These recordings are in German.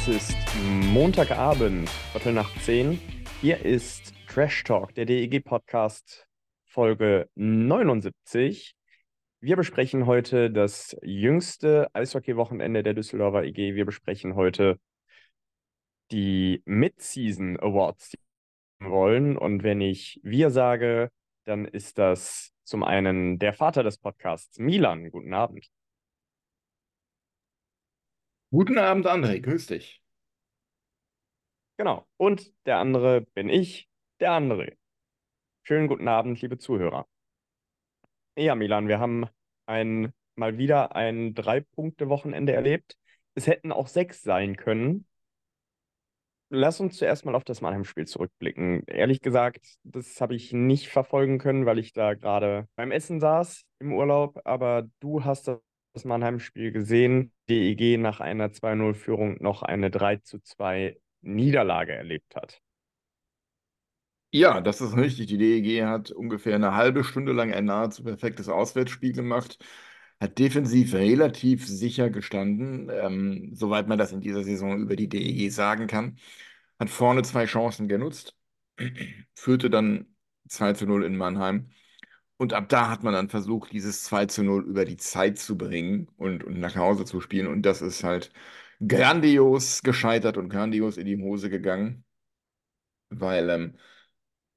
Es ist Montagabend, Viertel nach zehn. Hier ist Trash Talk, der DEG-Podcast, Folge 79. Wir besprechen heute das jüngste Eishockey-Wochenende der Düsseldorfer EG. Wir besprechen heute die Mid-Season Awards, die wir wollen. Und wenn ich wir sage, dann ist das zum einen der Vater des Podcasts, Milan. Guten Abend. Guten Abend, André, grüß dich. Genau. Und der andere bin ich, der andere. Schönen guten Abend, liebe Zuhörer. Ja, Milan, wir haben ein, mal wieder ein Drei-Punkte-Wochenende erlebt. Es hätten auch sechs sein können. Lass uns zuerst mal auf das Mannheim-Spiel zurückblicken. Ehrlich gesagt, das habe ich nicht verfolgen können, weil ich da gerade beim Essen saß im Urlaub. Aber du hast das Mannheim-Spiel gesehen. DEG nach einer 2-0-Führung noch eine 3-2 Niederlage erlebt hat. Ja, das ist richtig. Die DEG hat ungefähr eine halbe Stunde lang ein nahezu perfektes Auswärtsspiel gemacht, hat defensiv relativ sicher gestanden, ähm, soweit man das in dieser Saison über die DEG sagen kann, hat vorne zwei Chancen genutzt, führte dann 2 zu 0 in Mannheim. Und ab da hat man dann versucht, dieses 2 zu 0 über die Zeit zu bringen und, und nach Hause zu spielen. Und das ist halt grandios gescheitert und grandios in die Hose gegangen. Weil, ähm,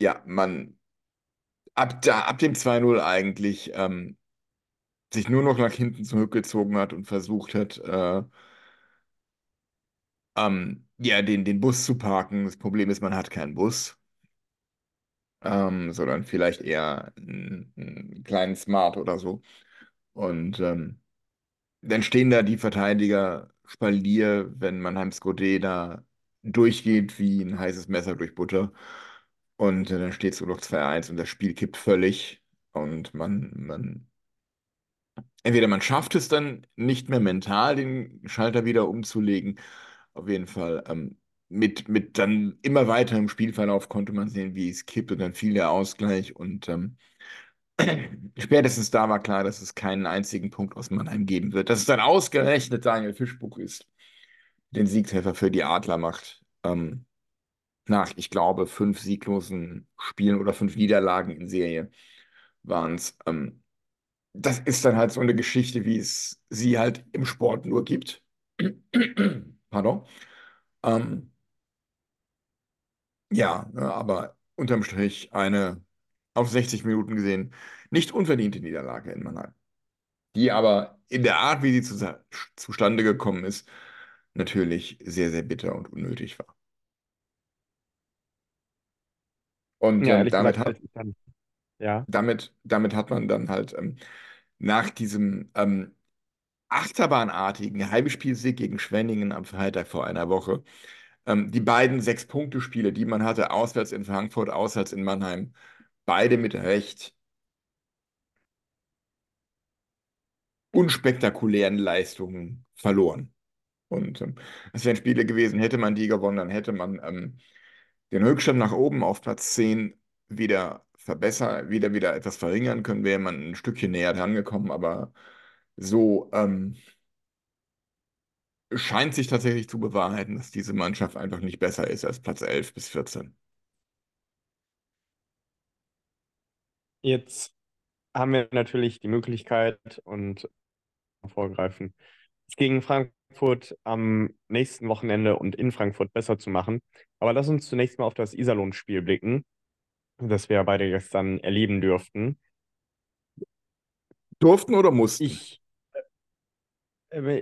ja, man ab, da, ab dem 2-0 eigentlich ähm, sich nur noch nach hinten zurückgezogen hat und versucht hat, äh, ähm, ja, den, den Bus zu parken. Das Problem ist, man hat keinen Bus ähm, sondern vielleicht eher einen, einen kleinen Smart oder so. Und ähm, dann stehen da die Verteidiger Spalier, wenn Mannheims Godet da durchgeht wie ein heißes Messer durch Butter. Und äh, dann steht es nur noch 2-1 und das Spiel kippt völlig. Und man, man, entweder man schafft es dann nicht mehr mental, den Schalter wieder umzulegen. Auf jeden Fall ähm, mit, mit dann immer weiter im Spielverlauf konnte man sehen, wie es kippt und dann fiel der Ausgleich und ähm, spätestens da war klar, dass es keinen einzigen Punkt aus Mannheim geben wird. Dass es dann ausgerechnet Daniel Fischbuch ist, den Siegtreffer für die Adler macht. Ähm, nach, ich glaube, fünf sieglosen Spielen oder fünf Niederlagen in Serie waren es. Ähm, das ist dann halt so eine Geschichte, wie es sie halt im Sport nur gibt. Pardon. Ähm, ja, ne, aber unterm Strich eine auf 60 Minuten gesehen nicht unverdiente Niederlage in Mannheim. Die aber in der Art, wie sie zu, zustande gekommen ist, natürlich sehr, sehr bitter und unnötig war. Und Ja, ähm, ehrlich damit gesagt, hat, das ist dann, ja. damit, damit hat man dann halt ähm, nach diesem ähm, achterbahnartigen Heimspielsieg gegen Schwenningen am Freitag vor einer Woche ähm, die beiden Sechs-Punkte-Spiele, die man hatte, auswärts in Frankfurt, auswärts in Mannheim, beide mit recht unspektakulären Leistungen verloren. Und ähm, es wären Spiele gewesen, hätte man die gewonnen, dann hätte man ähm, den Rückstand nach oben auf Platz 10 wieder verbessern, wieder, wieder etwas verringern können, wäre man ein Stückchen näher dran gekommen, aber so ähm, scheint sich tatsächlich zu bewahrheiten, dass diese Mannschaft einfach nicht besser ist als Platz 11 bis 14. Jetzt haben wir natürlich die Möglichkeit und vorgreifen, es gegen Frankfurt am nächsten Wochenende und in Frankfurt besser zu machen. Aber lass uns zunächst mal auf das Iserlohn-Spiel blicken, das wir beide gestern erleben durften. Durften oder mussten? Ich,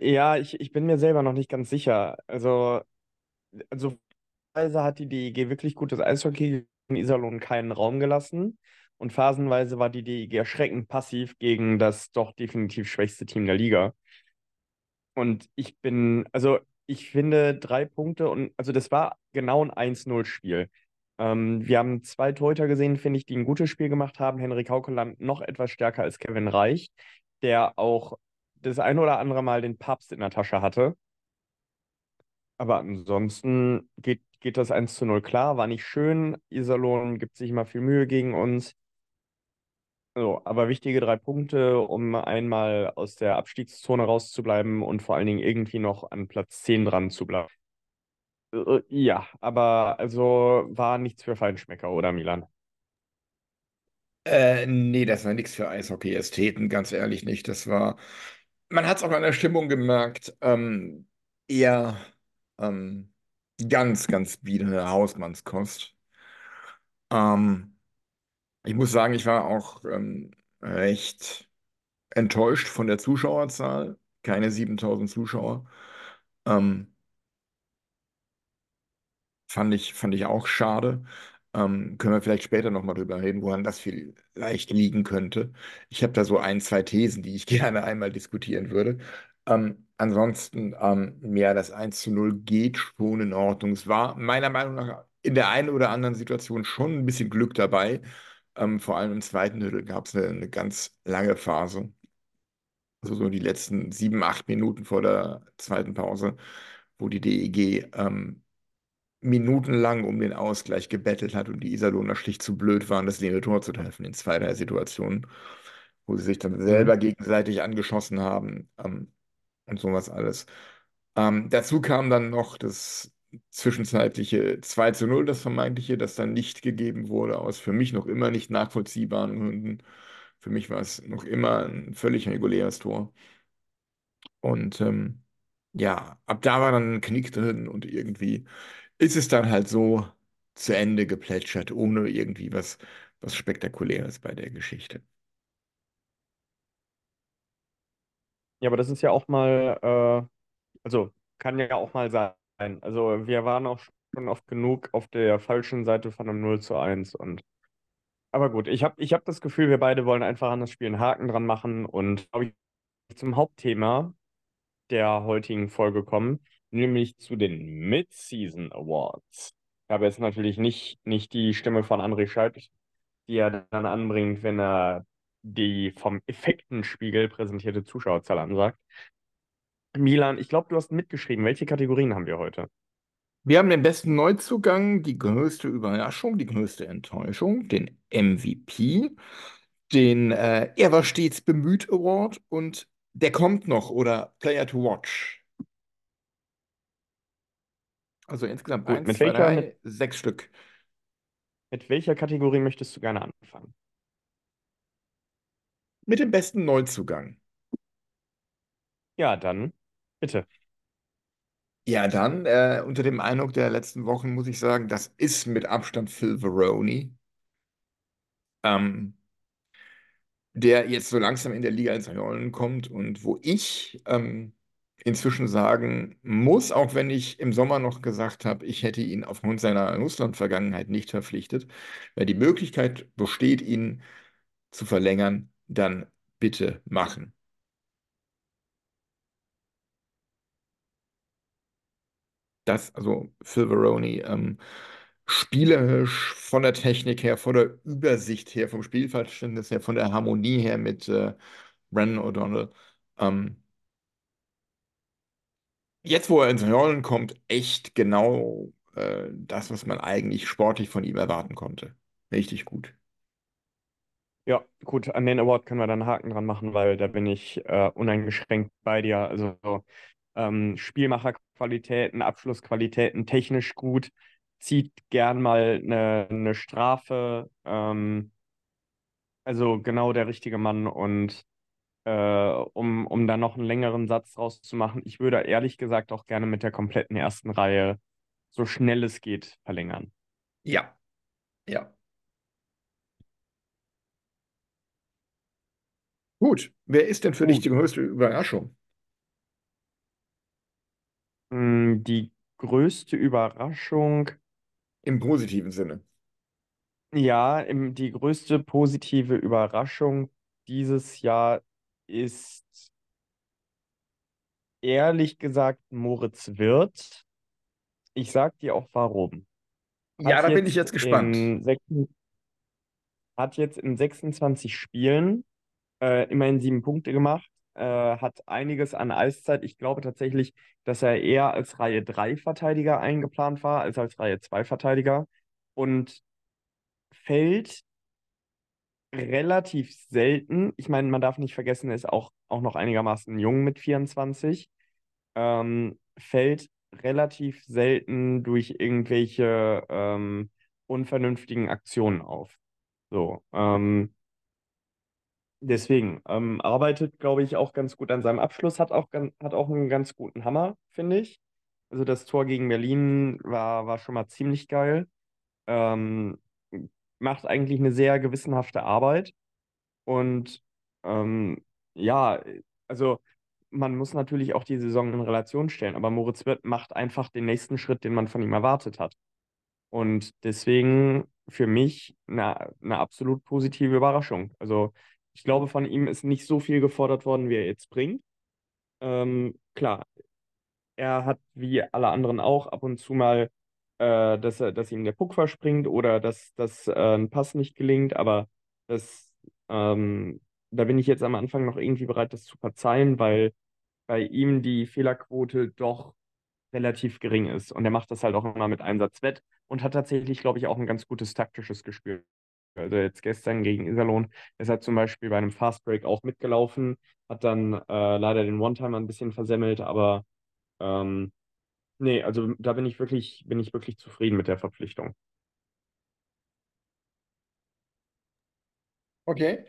ja, ich, ich bin mir selber noch nicht ganz sicher. Also, also hat die DEG wirklich gutes Eishockey Iserlohn keinen Raum gelassen. Und phasenweise war die DEG erschreckend passiv gegen das doch definitiv schwächste Team der Liga. Und ich bin, also ich finde drei Punkte und also das war genau ein 1-0-Spiel. Ähm, wir haben zwei Torhüter gesehen, finde ich, die ein gutes Spiel gemacht haben. Henrik Haukeland noch etwas stärker als Kevin Reich, der auch das ein oder andere Mal den Papst in der Tasche hatte. Aber ansonsten geht, geht das 1 zu 0 klar, war nicht schön. Iserlohn gibt sich immer viel Mühe gegen uns. So, aber wichtige drei Punkte, um einmal aus der Abstiegszone rauszubleiben und vor allen Dingen irgendwie noch an Platz 10 dran zu bleiben. Äh, ja, aber also war nichts für Feinschmecker, oder Milan? Äh, nee, das war nichts für Eishockey-Ästheten, ganz ehrlich nicht. Das war, man hat es auch an der Stimmung gemerkt, ähm, eher ähm, ganz, ganz biedere Hausmannskost. Ähm, ich muss sagen, ich war auch ähm, recht enttäuscht von der Zuschauerzahl. Keine 7000 Zuschauer. Ähm, fand ich, fand ich auch schade. Ähm, können wir vielleicht später nochmal drüber reden, woran das vielleicht liegen könnte. Ich habe da so ein, zwei Thesen, die ich gerne einmal diskutieren würde. Ähm, ansonsten, ähm, ja, das 1 zu 0 geht schon in Ordnung. Es war meiner Meinung nach in der einen oder anderen Situation schon ein bisschen Glück dabei. Ähm, vor allem im zweiten Drittel gab es eine, eine ganz lange Phase. Also so die letzten sieben, acht Minuten vor der zweiten Pause, wo die DEG ähm, minutenlang um den Ausgleich gebettelt hat und die Iserlohner schlicht zu blöd waren, das leere Tor zu treffen in zwei, drei Situationen, wo sie sich dann selber Mhm. gegenseitig angeschossen haben ähm, und sowas alles. Ähm, dazu kam dann noch das zwischenzeitliche 2 zu 0, das vermeintliche, das dann nicht gegeben wurde, aus für mich noch immer nicht nachvollziehbaren Gründen. Für mich war es noch immer ein völlig reguläres Tor. Und ähm, ja, ab da war dann ein Knick drin und irgendwie ist es dann halt so zu Ende geplätschert, ohne irgendwie was, was Spektakuläres bei der Geschichte. Ja, aber das ist ja auch mal, äh, also kann ja auch mal sein. Also wir waren auch schon oft genug auf der falschen Seite von einem 0 zu 1 und aber gut, ich habe ich hab das Gefühl, wir beide wollen einfach an das Spiel einen Haken dran machen und ich zum Hauptthema der heutigen Folge kommen, nämlich zu den Mid-Season Awards. Ich habe jetzt natürlich nicht, nicht die Stimme von André Scheidt, die er dann anbringt, wenn er die vom Effektenspiegel präsentierte Zuschauerzahl ansagt. Milan, ich glaube, du hast mitgeschrieben. Welche Kategorien haben wir heute? Wir haben den besten Neuzugang, die größte Überraschung, die größte Enttäuschung, den MVP, den äh, Er war stets bemüht Award und der kommt noch oder Player to Watch. Also insgesamt Gut, eins, mit zwei, welcher, drei, mit, sechs Stück. mit welcher Kategorie möchtest du gerne anfangen? Mit dem besten Neuzugang. Ja, dann bitte. Ja, dann, äh, unter dem Eindruck der letzten Wochen muss ich sagen, das ist mit Abstand Phil Varone, ähm, der jetzt so langsam in der Liga ins Rollen kommt und wo ich ähm, inzwischen sagen muss, auch wenn ich im Sommer noch gesagt habe, ich hätte ihn aufgrund seiner Russland-Vergangenheit nicht verpflichtet, wenn die Möglichkeit besteht, ihn zu verlängern, dann bitte machen. Das, also Phil Varone, ähm, spielerisch, von der Technik her, von der Übersicht her, vom Spielverständnis her, von der Harmonie her mit äh, Brandon O'Donnell. Ähm, jetzt, wo er ins Rollen kommt, echt genau äh, das, was man eigentlich sportlich von ihm erwarten konnte. Richtig gut. Ja, gut, an den Award können wir dann einen Haken dran machen, weil da bin ich äh, uneingeschränkt bei dir. Also ähm, Spielmacherqualitäten, Abschlussqualitäten, technisch gut, zieht gern mal eine, eine Strafe. Ähm, also genau der richtige Mann und äh, um, um da noch einen längeren Satz draus zu machen, ich würde ehrlich gesagt auch gerne mit der kompletten ersten Reihe so schnell es geht verlängern. Ja, ja. Gut. Wer ist denn für dich die größte Überraschung? Mm, Die größte Überraschung, Im positiven Sinne. Ja, im, die größte positive Überraschung dieses Jahr ist ehrlich gesagt Moritz Wirth. Ich sag dir auch warum. Ja, Hat da bin ich jetzt gespannt. in, sech- hat jetzt in 26 Spielen äh, immerhin sieben Punkte gemacht, äh, hat einiges an Eiszeit. Ich glaube tatsächlich, dass er eher als Reihe 3 Verteidiger eingeplant war, als als Reihe 2 Verteidiger. Und fällt relativ selten. Ich meine, man darf nicht vergessen, er ist auch, auch noch einigermaßen jung mit 24. Ähm, fällt relativ selten durch irgendwelche ähm, unvernünftigen Aktionen auf. So, ähm, deswegen ähm, arbeitet, glaube ich, auch ganz gut an seinem Abschluss, hat auch, hat auch einen ganz guten Hammer, finde ich. Also das Tor gegen Berlin war, war schon mal ziemlich geil. Ähm, macht eigentlich eine sehr gewissenhafte Arbeit. Und ähm, ja, also man muss natürlich auch die Saison in Relation stellen, aber Moritz Wirth macht einfach den nächsten Schritt, den man von ihm erwartet hat. Und deswegen für mich eine, eine absolut positive Überraschung. Also ich glaube, von ihm ist nicht so viel gefordert worden, wie er jetzt bringt. Ähm, klar, er hat wie alle anderen auch ab und zu mal, äh, dass er, dass ihm der Puck verspringt oder dass, dass äh, ein Pass nicht gelingt, aber das, ähm, da bin ich jetzt am Anfang noch irgendwie bereit, das zu verzeihen, weil bei ihm die Fehlerquote doch relativ gering ist. Und er macht das halt auch immer mit Einsatz wett und hat tatsächlich, glaube ich, auch ein ganz gutes taktisches Gespür. Also jetzt gestern gegen Iserlohn ist er zum Beispiel bei einem Fastbreak auch mitgelaufen, hat dann äh, leider den One-Timer ein bisschen versemmelt, aber ähm, nee, also da bin ich wirklich, bin ich wirklich zufrieden mit der Verpflichtung. Okay.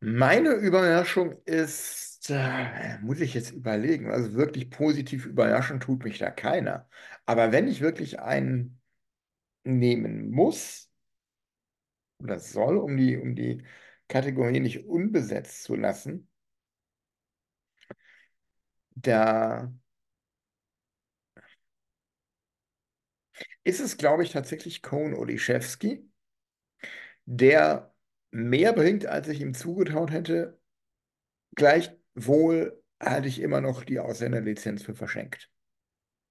Meine Überraschung ist, äh, muss ich jetzt überlegen, also wirklich positiv überraschen tut mich da keiner. Aber wenn ich wirklich einen nehmen muss oder soll, um die, um die Kategorie nicht unbesetzt zu lassen, da ist es, glaube ich, tatsächlich Koen Oliszewski, der mehr bringt, als ich ihm zugetraut hätte. Gleichwohl halte ich immer noch die Ausländerlizenz für verschenkt.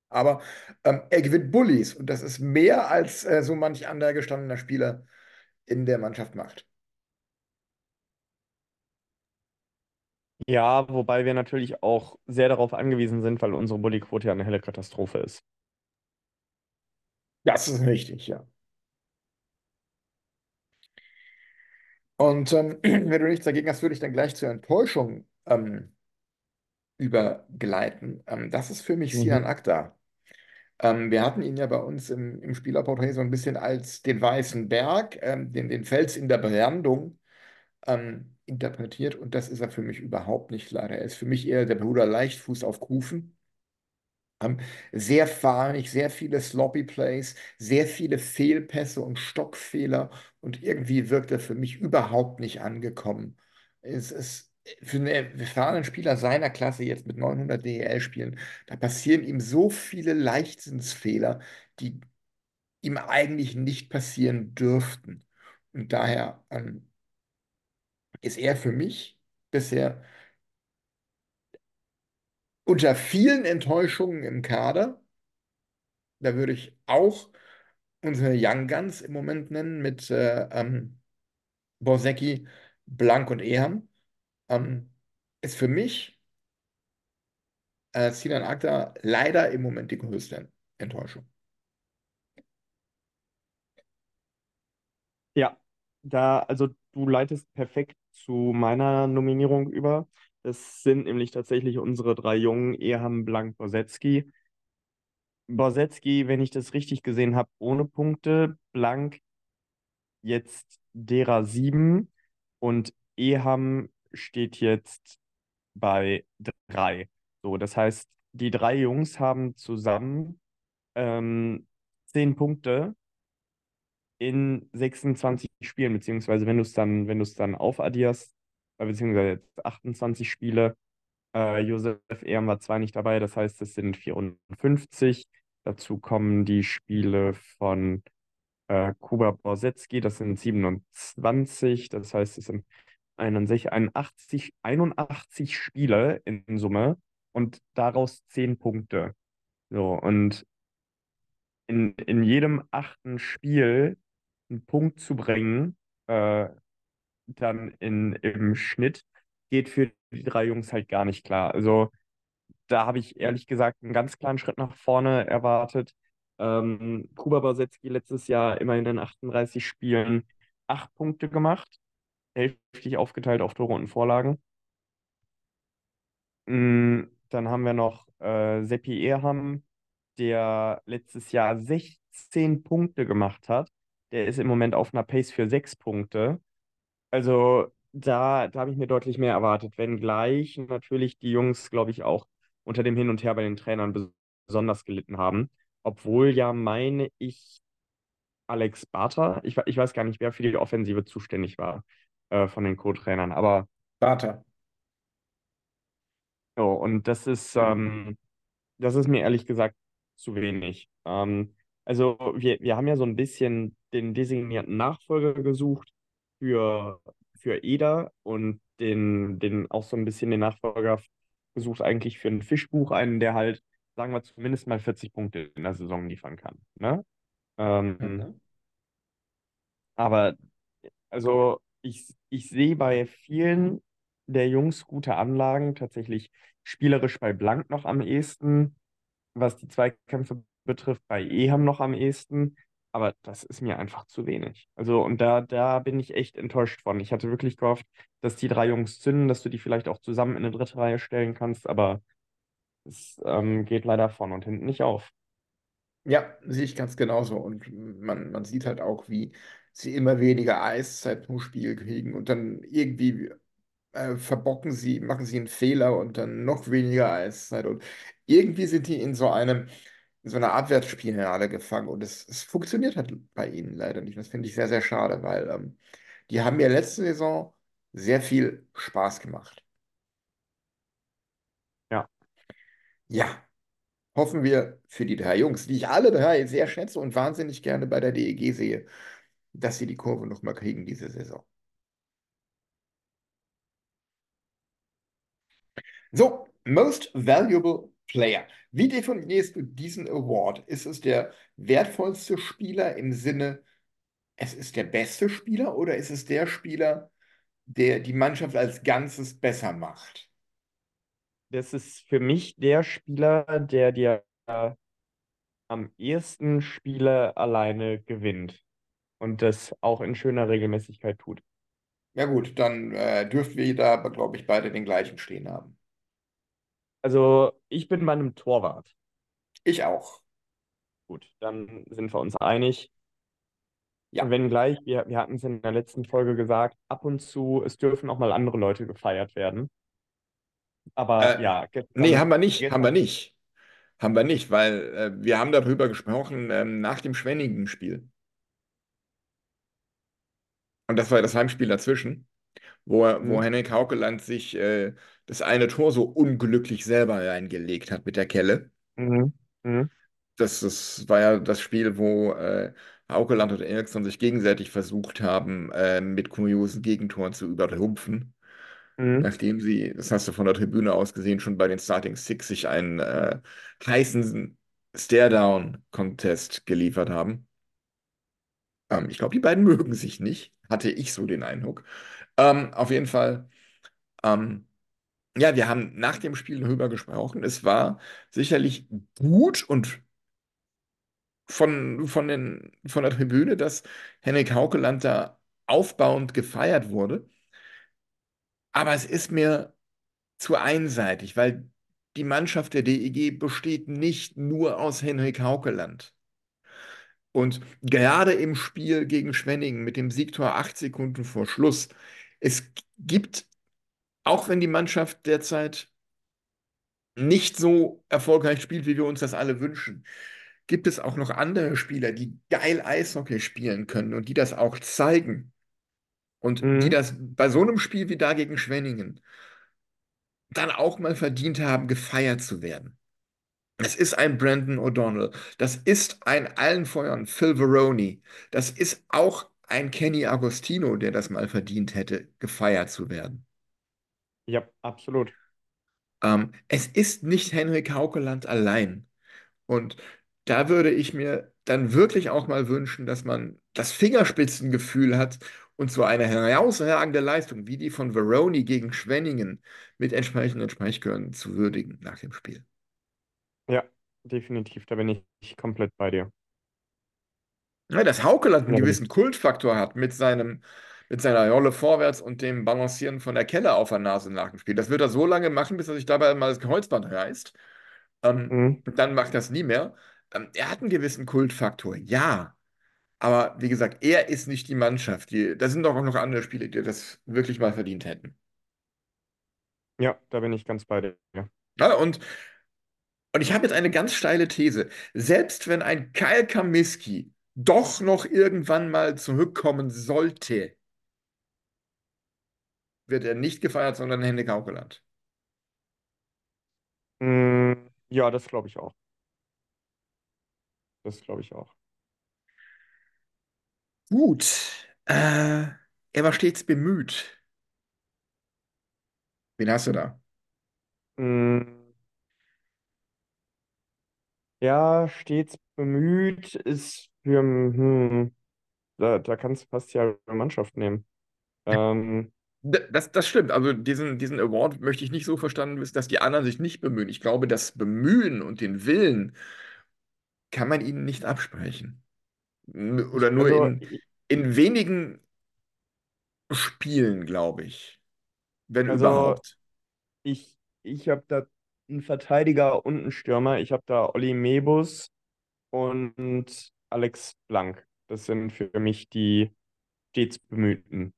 Aber ähm, er gewinnt Bullies und das ist mehr als äh, so manch anderer gestandener Spieler in der Mannschaft macht. Ja, wobei wir natürlich auch sehr darauf angewiesen sind, weil unsere Bully-Quote ja eine helle Katastrophe ist. Das ist richtig, ja. Und ähm, wenn du nichts dagegen hast, würde ich dann gleich zur Enttäuschung ähm, übergleiten. Ähm, das ist für mich Mhm. Akta. Ähm, wir hatten ihn ja bei uns im, im Spielerporträt so ein bisschen als den weißen Berg, ähm, den, den Fels in der Brandung ähm, interpretiert und das ist er für mich überhaupt nicht leider. Er ist für mich eher der Bruder Leichtfuß auf Kufen. Ähm, sehr fahrig, sehr viele Sloppy Plays, sehr viele Fehlpässe und Stockfehler und irgendwie wirkt er für mich überhaupt nicht angekommen. Es ist für einen erfahrenen Spieler seiner Klasse jetzt mit 900 DEL spielen, da passieren ihm so viele Leichtsinnsfehler, die ihm eigentlich nicht passieren dürften. Und daher ähm, ist er für mich bisher unter vielen Enttäuschungen im Kader. Da würde ich auch unsere Young Guns im Moment nennen mit äh, ähm, Borsecki, Blank und Eham. Ähm, ist für mich äh, Sinan Akta leider im Moment die größte Enttäuschung. Ja, da, also du leitest perfekt zu meiner Nominierung über. Das sind nämlich tatsächlich unsere drei Jungen, Eham, Blank, Bosetzky. Bosetzky, wenn ich das richtig gesehen habe, ohne Punkte. Blank jetzt derer sieben und Eham steht jetzt bei drei. So, das heißt, die drei Jungs haben zusammen ähm, zehn Punkte in 26 Spielen, beziehungsweise wenn du es dann, wenn du es dann aufaddierst, äh, beziehungsweise jetzt 28 Spiele, äh, Josef Ehren war zwar nicht dabei, das heißt, es sind 54. Dazu kommen die Spiele von äh, Kuba Borsetski, das sind 27, das heißt, es sind 61, 81, 81 Spiele in Summe und daraus 10 Punkte. So, und in, in jedem achten Spiel einen Punkt zu bringen, äh, dann in, im Schnitt, geht für die drei Jungs halt gar nicht klar. Also da habe ich ehrlich gesagt einen ganz kleinen Schritt nach vorne erwartet. Ähm, Kuba Borsetski letztes Jahr immerhin in 38 Spielen acht Punkte gemacht, hälftig aufgeteilt auf Tore und Vorlagen. Mm, Dann haben wir noch äh, Seppi Erham, der letztes Jahr 16 Punkte gemacht hat. Der ist im Moment auf einer Pace für sechs Punkte. Also da, da habe ich mir deutlich mehr erwartet, wenngleich natürlich die Jungs, glaube ich, auch unter dem Hin und Her bei den Trainern bes- besonders gelitten haben. Obwohl ja, meine ich, Alex Barter, ich, ich weiß gar nicht, wer für die Offensive zuständig war äh, von den Co-Trainern, aber Vater. oh, und das ist, ähm, das ist mir ehrlich gesagt zu wenig. Ähm, also wir, wir haben ja so ein bisschen den designierten Nachfolger gesucht für, für Eder und den, den auch so ein bisschen den Nachfolger gesucht eigentlich für ein Fischbuch, einen, der halt, sagen wir, zumindest mal 40 Punkte in der Saison liefern kann. Ne? Ähm, Mhm. aber also ich, ich sehe bei vielen der Jungs gute Anlagen, tatsächlich spielerisch bei Blank noch am ehesten, was die Zweikämpfe betrifft, bei Eham noch am ehesten, aber das ist mir einfach zu wenig. Also und da, da bin ich echt enttäuscht von. Ich hatte wirklich gehofft, dass die drei Jungs zünden, dass du die vielleicht auch zusammen in eine dritte Reihe stellen kannst, aber es ähm, geht leider vorne und hinten nicht auf. Ja, sehe ich ganz genauso. Und man, man sieht halt auch, wie sie immer weniger Eiszeit pro Spiel kriegen und dann irgendwie äh, verbocken sie, machen sie einen Fehler und dann noch weniger Eiszeit. Und irgendwie sind die in so einem, in so einer Abwärtsspirale gefangen. Und es, es funktioniert halt bei ihnen leider nicht. Das finde ich sehr, sehr schade, weil ähm, die haben mir letzte Saison sehr viel Spaß gemacht. Ja, Ja, hoffen wir für die drei Jungs, die ich alle drei sehr schätze und wahnsinnig gerne bei der DEG sehe, dass sie die Kurve nochmal kriegen diese Saison. So, Most Valuable Player. Wie definierst du diesen Award? Ist es der wertvollste Spieler im Sinne, es ist der beste Spieler oder ist es der Spieler, der die Mannschaft als Ganzes besser macht? das ist für mich der Spieler, der dir äh, am ehesten Spiele alleine gewinnt und das auch in schöner Regelmäßigkeit tut. Ja gut, dann äh, dürften wir da, glaube ich, beide den gleichen stehen haben. Also ich bin bei einem Torwart. Ich auch. Gut, dann sind wir uns einig. Ja. Wenngleich, wir, wir hatten es in der letzten Folge gesagt, ab und zu, es dürfen auch mal andere Leute gefeiert werden. Aber Äh, ja, Nee, gestern, haben wir nicht, haben wir gestern, nicht. Haben wir nicht, weil äh, wir haben darüber gesprochen ähm, nach dem Schwenningen-Spiel. Und das war ja das Heimspiel dazwischen, wo, wo hm, Henrik Haukeland sich äh, das eine Tor so unglücklich selber reingelegt hat mit der Kelle. hm, hm, Das, das war ja das Spiel, wo äh, Haukeland und Eriksson sich gegenseitig versucht haben, äh, mit kuriosen Gegentoren zu übertrumpfen. hm, Nachdem sie, das hast du von der Tribüne aus gesehen, schon bei den Starting Six sich einen äh, heißen Stare-Down-Contest geliefert haben. Ähm, ich glaube, die beiden mögen sich nicht, hatte ich so den Eindruck. Ähm, auf jeden Fall, ähm, ja, wir haben nach dem Spiel darüber gesprochen. Es war sicherlich gut und von, von den, von der Tribüne, dass Henrik Haukeland da aufbauend gefeiert wurde. Aber es ist mir zu einseitig, weil die Mannschaft der DEG besteht nicht nur aus Henrik Haukeland. Und gerade im Spiel gegen Schwenningen mit dem Siegtor acht Sekunden vor Schluss, es gibt, auch wenn die Mannschaft derzeit nicht so erfolgreich spielt, wie wir uns das alle wünschen, gibt es auch noch andere Spieler, die geil Eishockey spielen können und die das auch zeigen. Und die hm. das bei so einem Spiel wie da gegen Schwenningen dann auch mal verdient haben, gefeiert zu werden. Das ist ein Brandon O'Donnell. Das ist ein allen Feuern Phil Varone. Das ist auch ein Kenny Agostino, der das mal verdient hätte, gefeiert zu werden. Ja, absolut. Ähm, es ist nicht Henrik Haukeland allein. Und da würde ich mir dann wirklich auch mal wünschen, dass man das Fingerspitzengefühl hat und so eine herausragende Leistung wie die von Veroni gegen Schwenningen mit entsprechenden Sprechchören zu würdigen nach dem Spiel. Ja, definitiv. Da bin ich komplett bei dir. Ja, dass Haukeland einen Ja, gewissen Kultfaktor hat mit seinem, mit seiner Rolle vorwärts und dem Balancieren von der Kelle auf der Nase nach dem Spiel. Das wird er so lange machen, bis er sich dabei mal das Kreuzband reißt. Ähm, Mhm. dann macht das nie mehr. Ähm, er hat einen gewissen Kultfaktor, ja. Aber wie gesagt, er ist nicht die Mannschaft. Die, da sind doch auch noch andere Spieler, die das wirklich mal verdient hätten. Ja, da bin ich ganz bei dir. Ja, und, und ich habe jetzt eine ganz steile These. Selbst wenn ein Kyle Kaminski doch noch irgendwann mal zurückkommen sollte, wird er nicht gefeiert, sondern Henrik Haukeland. Mm, ja, das glaube ich auch. Das glaube ich auch. Gut. Äh, er war stets bemüht. Wen hast du da? Mm, ja, stets bemüht ist für, hm, da, da kannst du fast ja eine Mannschaft nehmen. Ähm, Das, das stimmt. Also diesen, diesen Award möchte ich nicht so verstanden wissen, dass die anderen sich nicht bemühen. Ich glaube, das Bemühen und den Willen kann man ihnen nicht absprechen. Oder nur also, in, in wenigen Spielen, glaube ich. Wenn also überhaupt. ich, ich habe da einen Verteidiger und einen Stürmer. Ich habe da Olli Mebus und Alex Blank. Das sind für mich die stets Bemühten.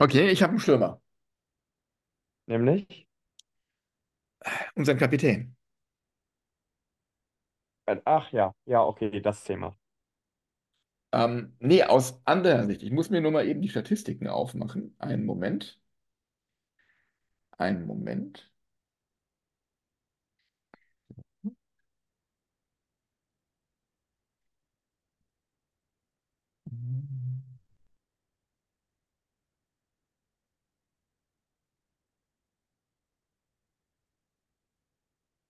Okay, ich habe einen Stürmer. Nämlich? Unseren Kapitän. Äh, Ach ja, ja, okay, das Thema. Ähm, nee, aus anderer Sicht. Ich muss mir nur mal eben die Statistiken aufmachen. Einen Moment. Einen Moment.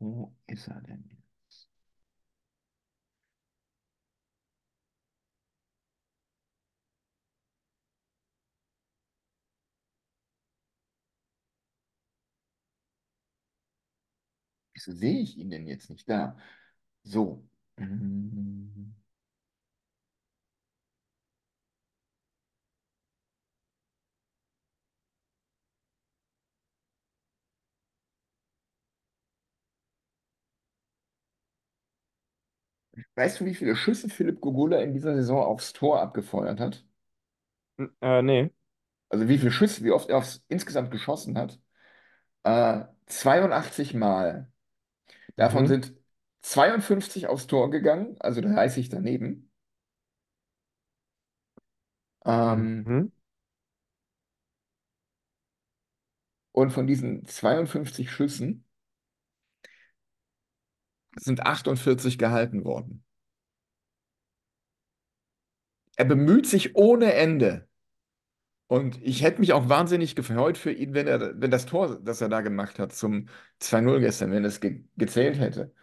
Wo ist er denn? Wieso sehe ich ihn denn jetzt nicht da? So. Mm, Weißt du, wie viele Schüsse Philipp Gogula in dieser Saison aufs Tor abgefeuert hat? N- Äh, nee. Also wie viele Schüsse, wie oft er aufs, insgesamt geschossen hat? Äh, 82 Mal. Davon Mhm. sind 52 aufs Tor gegangen, also 30 daneben. Ähm, Mhm. und von diesen 52 Schüssen sind 48 gehalten worden. Er bemüht sich ohne Ende. Und ich hätte mich auch wahnsinnig gefreut für ihn, wenn er, wenn das Tor, das er da gemacht hat, zum 2-0 gestern, wenn es ge gezählt hätte.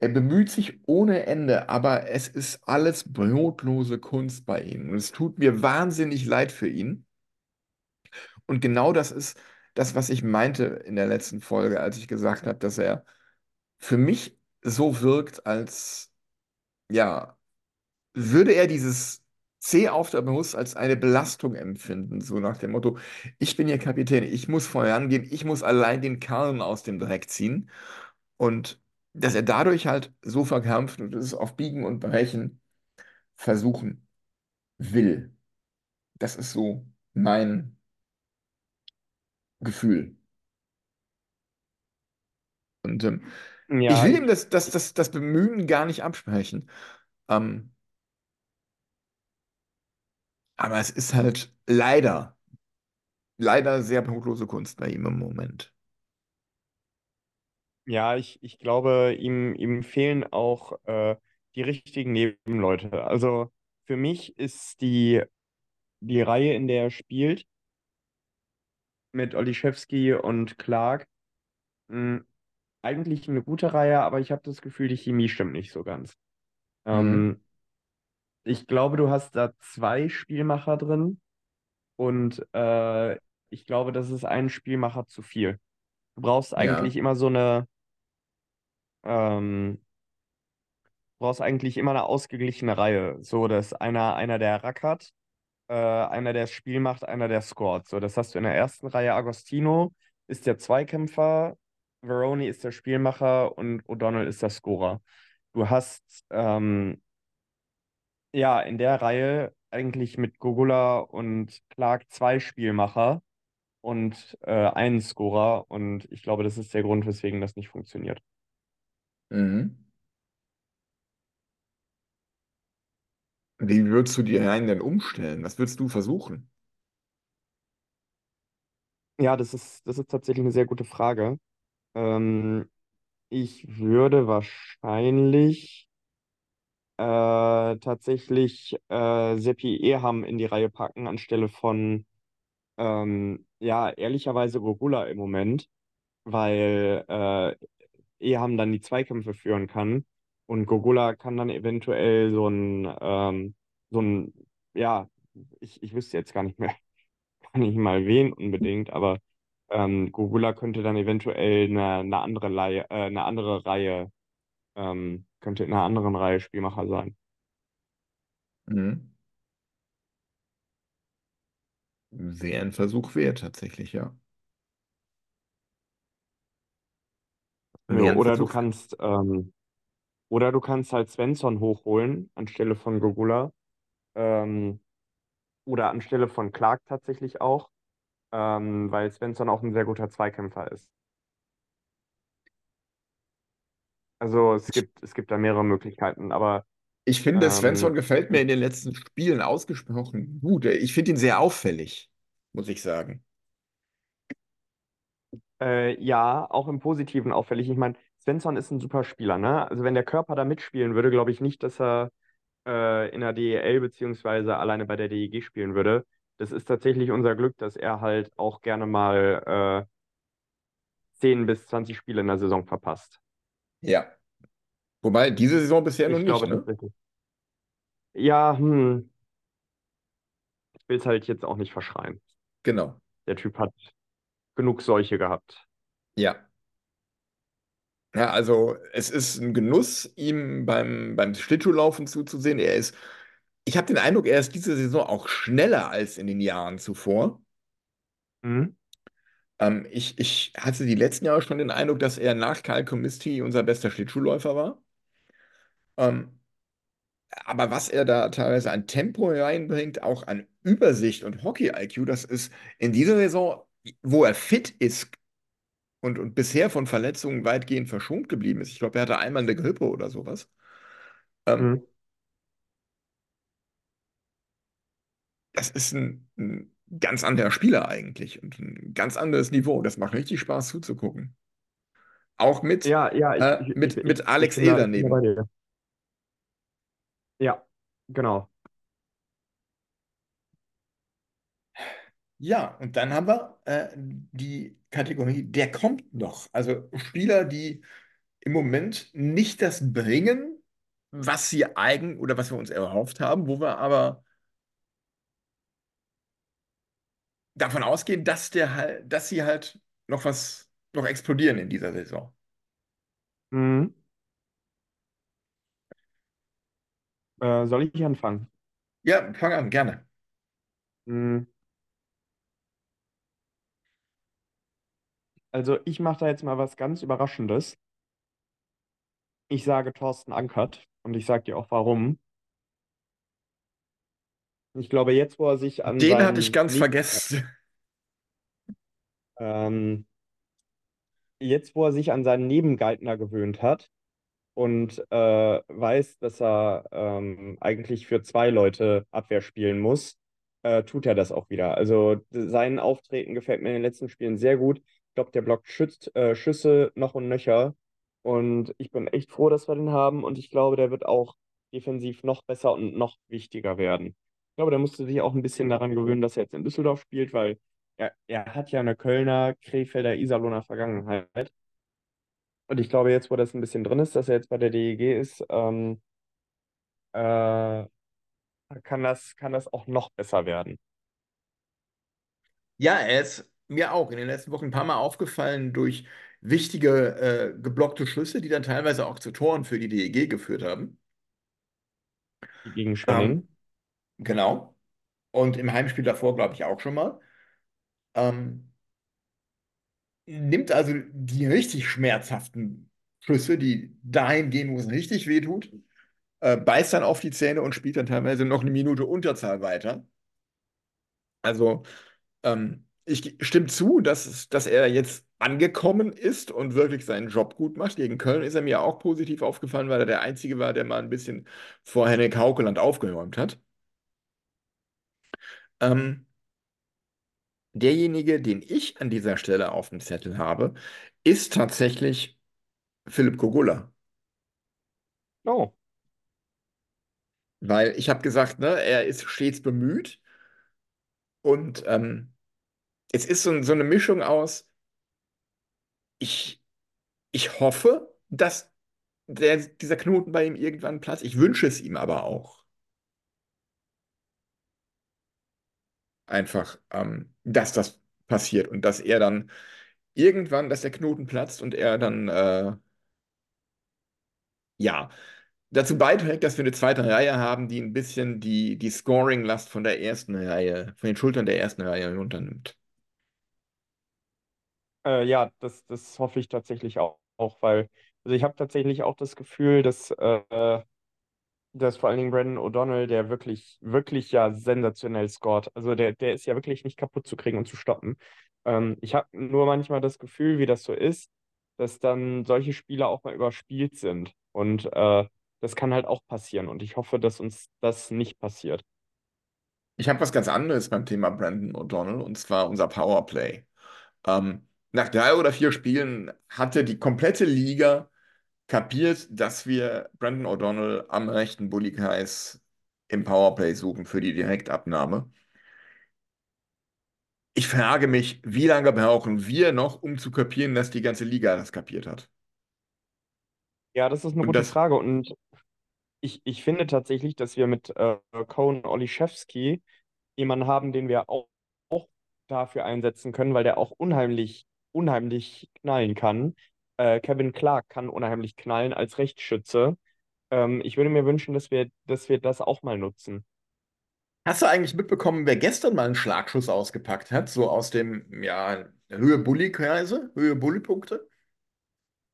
Er bemüht sich ohne Ende, aber es ist alles brotlose Kunst bei ihm. Und es tut mir wahnsinnig leid für ihn. Und genau das ist das, was ich meinte in der letzten Folge, als ich gesagt habe, dass er für mich so wirkt, als, ja, würde er dieses C auf der Brust als eine Belastung empfinden, so nach dem Motto, ich bin hier Kapitän, ich muss vorangehen, ich muss allein den Karren aus dem Dreck ziehen. Und dass er dadurch halt so verkrampft und es auf Biegen und Brechen versuchen will. Das ist so mein Gefühl. Und ähm, ich Ja, will ihm ich, das, das, das, das Bemühen gar nicht absprechen. Ähm, aber es ist halt leider, leider sehr brotlose Kunst bei ihm im Moment. Ja, ich, ich glaube, ihm, ihm fehlen auch äh, die richtigen Nebenleute. Also für mich ist die, die Reihe, in der er spielt, mit Oliszewski und Clark, mh, eigentlich eine gute Reihe, aber ich habe das Gefühl, die Chemie stimmt nicht so ganz. Mhm. Ähm, ich glaube, du hast da zwei Spielmacher drin und äh, ich glaube, das ist ein Spielmacher zu viel. Du brauchst Ja. eigentlich immer so eine, ähm, brauchst eigentlich immer eine ausgeglichene Reihe. So, dass einer, einer der rackert, äh, einer der das Spiel macht, einer der scored. So, das hast du in der ersten Reihe. Agostino ist der Zweikämpfer, Veroni ist der Spielmacher und O'Donnell ist der Scorer. Du hast ähm, ja in der Reihe eigentlich mit Gogula und Clark zwei Spielmacher und äh, einen Scorer. Und ich glaube, das ist der Grund, weswegen das nicht funktioniert. Mhm. Wie würdest du die Reihen denn umstellen? Was würdest du versuchen? Ja, das ist, das ist tatsächlich eine sehr gute Frage. Ähm, ich würde wahrscheinlich äh, tatsächlich äh, Seppi Eham in die Reihe packen, anstelle von, ähm, ja, ehrlicherweise Gogula im Moment, weil äh, Eham dann die Zweikämpfe führen kann und Gogula kann dann eventuell so ein, ähm, so ein, ja, ich, ich wüsste jetzt gar nicht mehr, gar nicht mal wen unbedingt, aber ähm, Gogula könnte dann eventuell eine, eine andere Leihe, äh, eine andere Reihe, ähm, könnte in einer anderen Reihe Spielmacher sein. Mhm. Wäre ein Versuch wert, tatsächlich, ja. Ein oder du Versuch wert. kannst, ähm, oder du kannst halt Svensson hochholen anstelle von Gogula. Ähm, oder anstelle von Clark tatsächlich auch, ähm, weil Svensson auch ein sehr guter Zweikämpfer ist. Also es gibt, es gibt da mehrere Möglichkeiten, aber Ich finde, Svensson ähm, gefällt mir in den letzten Spielen ausgesprochen gut. Ich finde ihn sehr auffällig, muss ich sagen. äh, ja, auch im Positiven auffällig. Ich meine, Svensson ist ein super Spieler, ne? Also wenn der Körper da mitspielen würde, glaube ich nicht, dass er äh, in der DEL beziehungsweise alleine bei der DEG spielen würde. Das ist tatsächlich unser Glück, dass er halt auch gerne mal äh, 10 bis 20 Spiele in der Saison verpasst. Ja. Wobei, diese Saison bisher noch Ich nicht, glaube ne? tatsächlich. Ja, hm, ich will es halt jetzt auch nicht verschreien. Genau. Der Typ hat genug Seuche gehabt. Ja. Ja, also es ist ein Genuss, ihm beim, beim Schlittschuhlaufen zuzusehen. Er ist, ich habe den Eindruck, er ist diese Saison auch schneller als in den Jahren zuvor. Mhm. Ähm, ich, ich hatte die letzten Jahre schon den Eindruck, dass er nach Kyle Comiskey unser bester Schlittschuhläufer war. Ähm, aber was er da teilweise an Tempo reinbringt, auch an Übersicht und Hockey-IQ, das ist in dieser Saison, wo er fit ist und, und bisher von Verletzungen weitgehend verschont geblieben ist. Ich glaube, er hatte einmal eine Grippe oder sowas. Ähm, Mhm. Das ist ein, ein ganz anderer Spieler eigentlich und ein ganz anderes Niveau. Das macht richtig Spaß zuzugucken. Auch mit, Ja, ja, ich, äh, ich, ich, mit, ich mit Alex da, bei daneben. Ja, genau. Ja, und dann haben wir äh, die Kategorie, der kommt noch. Also Spieler, die im Moment nicht das bringen, was sie eigen oder was wir uns erhofft haben, wo wir aber davon ausgehen, dass der halt, dass sie halt noch was, noch explodieren in dieser Saison. Mhm. Äh, soll ich anfangen? Ja, fang an, gerne. Mhm. Also ich mache da jetzt mal was ganz Überraschendes. Ich sage Thorsten Ankert und ich sage dir auch warum. Ich glaube, jetzt, wo er sich an Den hatte ich seinen ganz Neben, vergessen. ähm, jetzt, wo er sich an seinen Nebengeigner gewöhnt hat und äh, weiß, dass er ähm, eigentlich für zwei Leute Abwehr spielen muss, äh, tut er das auch wieder. Also sein Auftreten gefällt mir in den letzten Spielen sehr gut. Ich glaube, der blockt Schütz, äh, Schüsse noch und nöcher. Und ich bin echt froh, dass wir den haben. Und ich glaube, der wird auch defensiv noch besser und noch wichtiger werden. Ich glaube, der musste sich auch ein bisschen daran gewöhnen, dass er jetzt in Düsseldorf spielt, weil er, er hat ja eine Kölner, Krefelder, Iserlohner Vergangenheit. Und ich glaube, jetzt, wo das ein bisschen drin ist, dass er jetzt bei der DEG ist, ähm, äh, kann das, kann das auch noch besser werden. Ja, er ist mir auch in den letzten Wochen ein paar Mal aufgefallen durch wichtige äh, geblockte Schüsse, die dann teilweise auch zu Toren für die DEG geführt haben. Gegen Schwenning. Ähm, genau. Und im Heimspiel davor, glaube ich, auch schon mal. Ähm, nimmt also die richtig schmerzhaften Schüsse, die dahin gehen, wo es richtig wehtut, äh, beißt dann auf die Zähne und spielt dann teilweise noch eine Minute Unterzahl weiter. Also, ähm, ich stimme zu, dass, dass er jetzt angekommen ist und wirklich seinen Job gut macht. Gegen Köln ist er mir auch positiv aufgefallen, weil er der Einzige war, der mal ein bisschen vor Henrik Haukeland aufgeräumt hat. Ähm, derjenige, den ich an dieser Stelle auf dem Zettel habe, ist tatsächlich Philipp Kogula. Oh, Weil ich habe gesagt, ne, er ist stets bemüht und ähm, es ist so, so eine Mischung aus, ich, ich hoffe, dass der, dieser Knoten bei ihm irgendwann platzt. Ich wünsche es ihm aber auch. Einfach, ähm, dass das passiert und dass er dann irgendwann, dass der Knoten platzt und er dann, äh, ja, dazu beiträgt, dass wir eine zweite Reihe haben, die ein bisschen die, die Scoring-Last von der ersten Reihe, von den Schultern der ersten Reihe runternimmt. äh, ja, das, das hoffe ich tatsächlich auch, auch weil, also ich habe tatsächlich auch das Gefühl, dass, äh, dass vor allen Dingen Brandon O'Donnell, der wirklich, wirklich ja sensationell scored. Also der, der ist ja wirklich nicht kaputt zu kriegen und zu stoppen. Ähm, ich habe nur manchmal das Gefühl, wie das so ist, dass dann solche Spieler auch mal überspielt sind. Und äh, das kann halt auch passieren. Und ich hoffe, dass uns das nicht passiert. Ich habe was ganz anderes beim Thema Brandon O'Donnell und zwar unser Powerplay. Ähm, nach drei oder vier Spielen hatte die komplette Liga kapiert, dass wir Brandon O'Donnell am rechten Bullykreis im Powerplay suchen für die Direktabnahme. Ich frage mich, wie lange brauchen wir noch, um zu kapieren, dass die ganze Liga das kapiert hat? Ja, das ist eine gute das, Frage. Und ich, ich finde tatsächlich, dass wir mit äh, Cohn Oliszewski jemanden haben, den wir auch, auch dafür einsetzen können, weil der auch unheimlich, unheimlich knallen kann. Äh, Kevin Clark kann unheimlich knallen als Rechtsschütze. Ähm, ich würde mir wünschen, dass wir, dass wir das auch mal nutzen. hast du eigentlich mitbekommen, wer gestern mal einen Schlagschuss ausgepackt hat? So aus dem, ja, Höhe Bullykreise, Höhe Bullypunkte?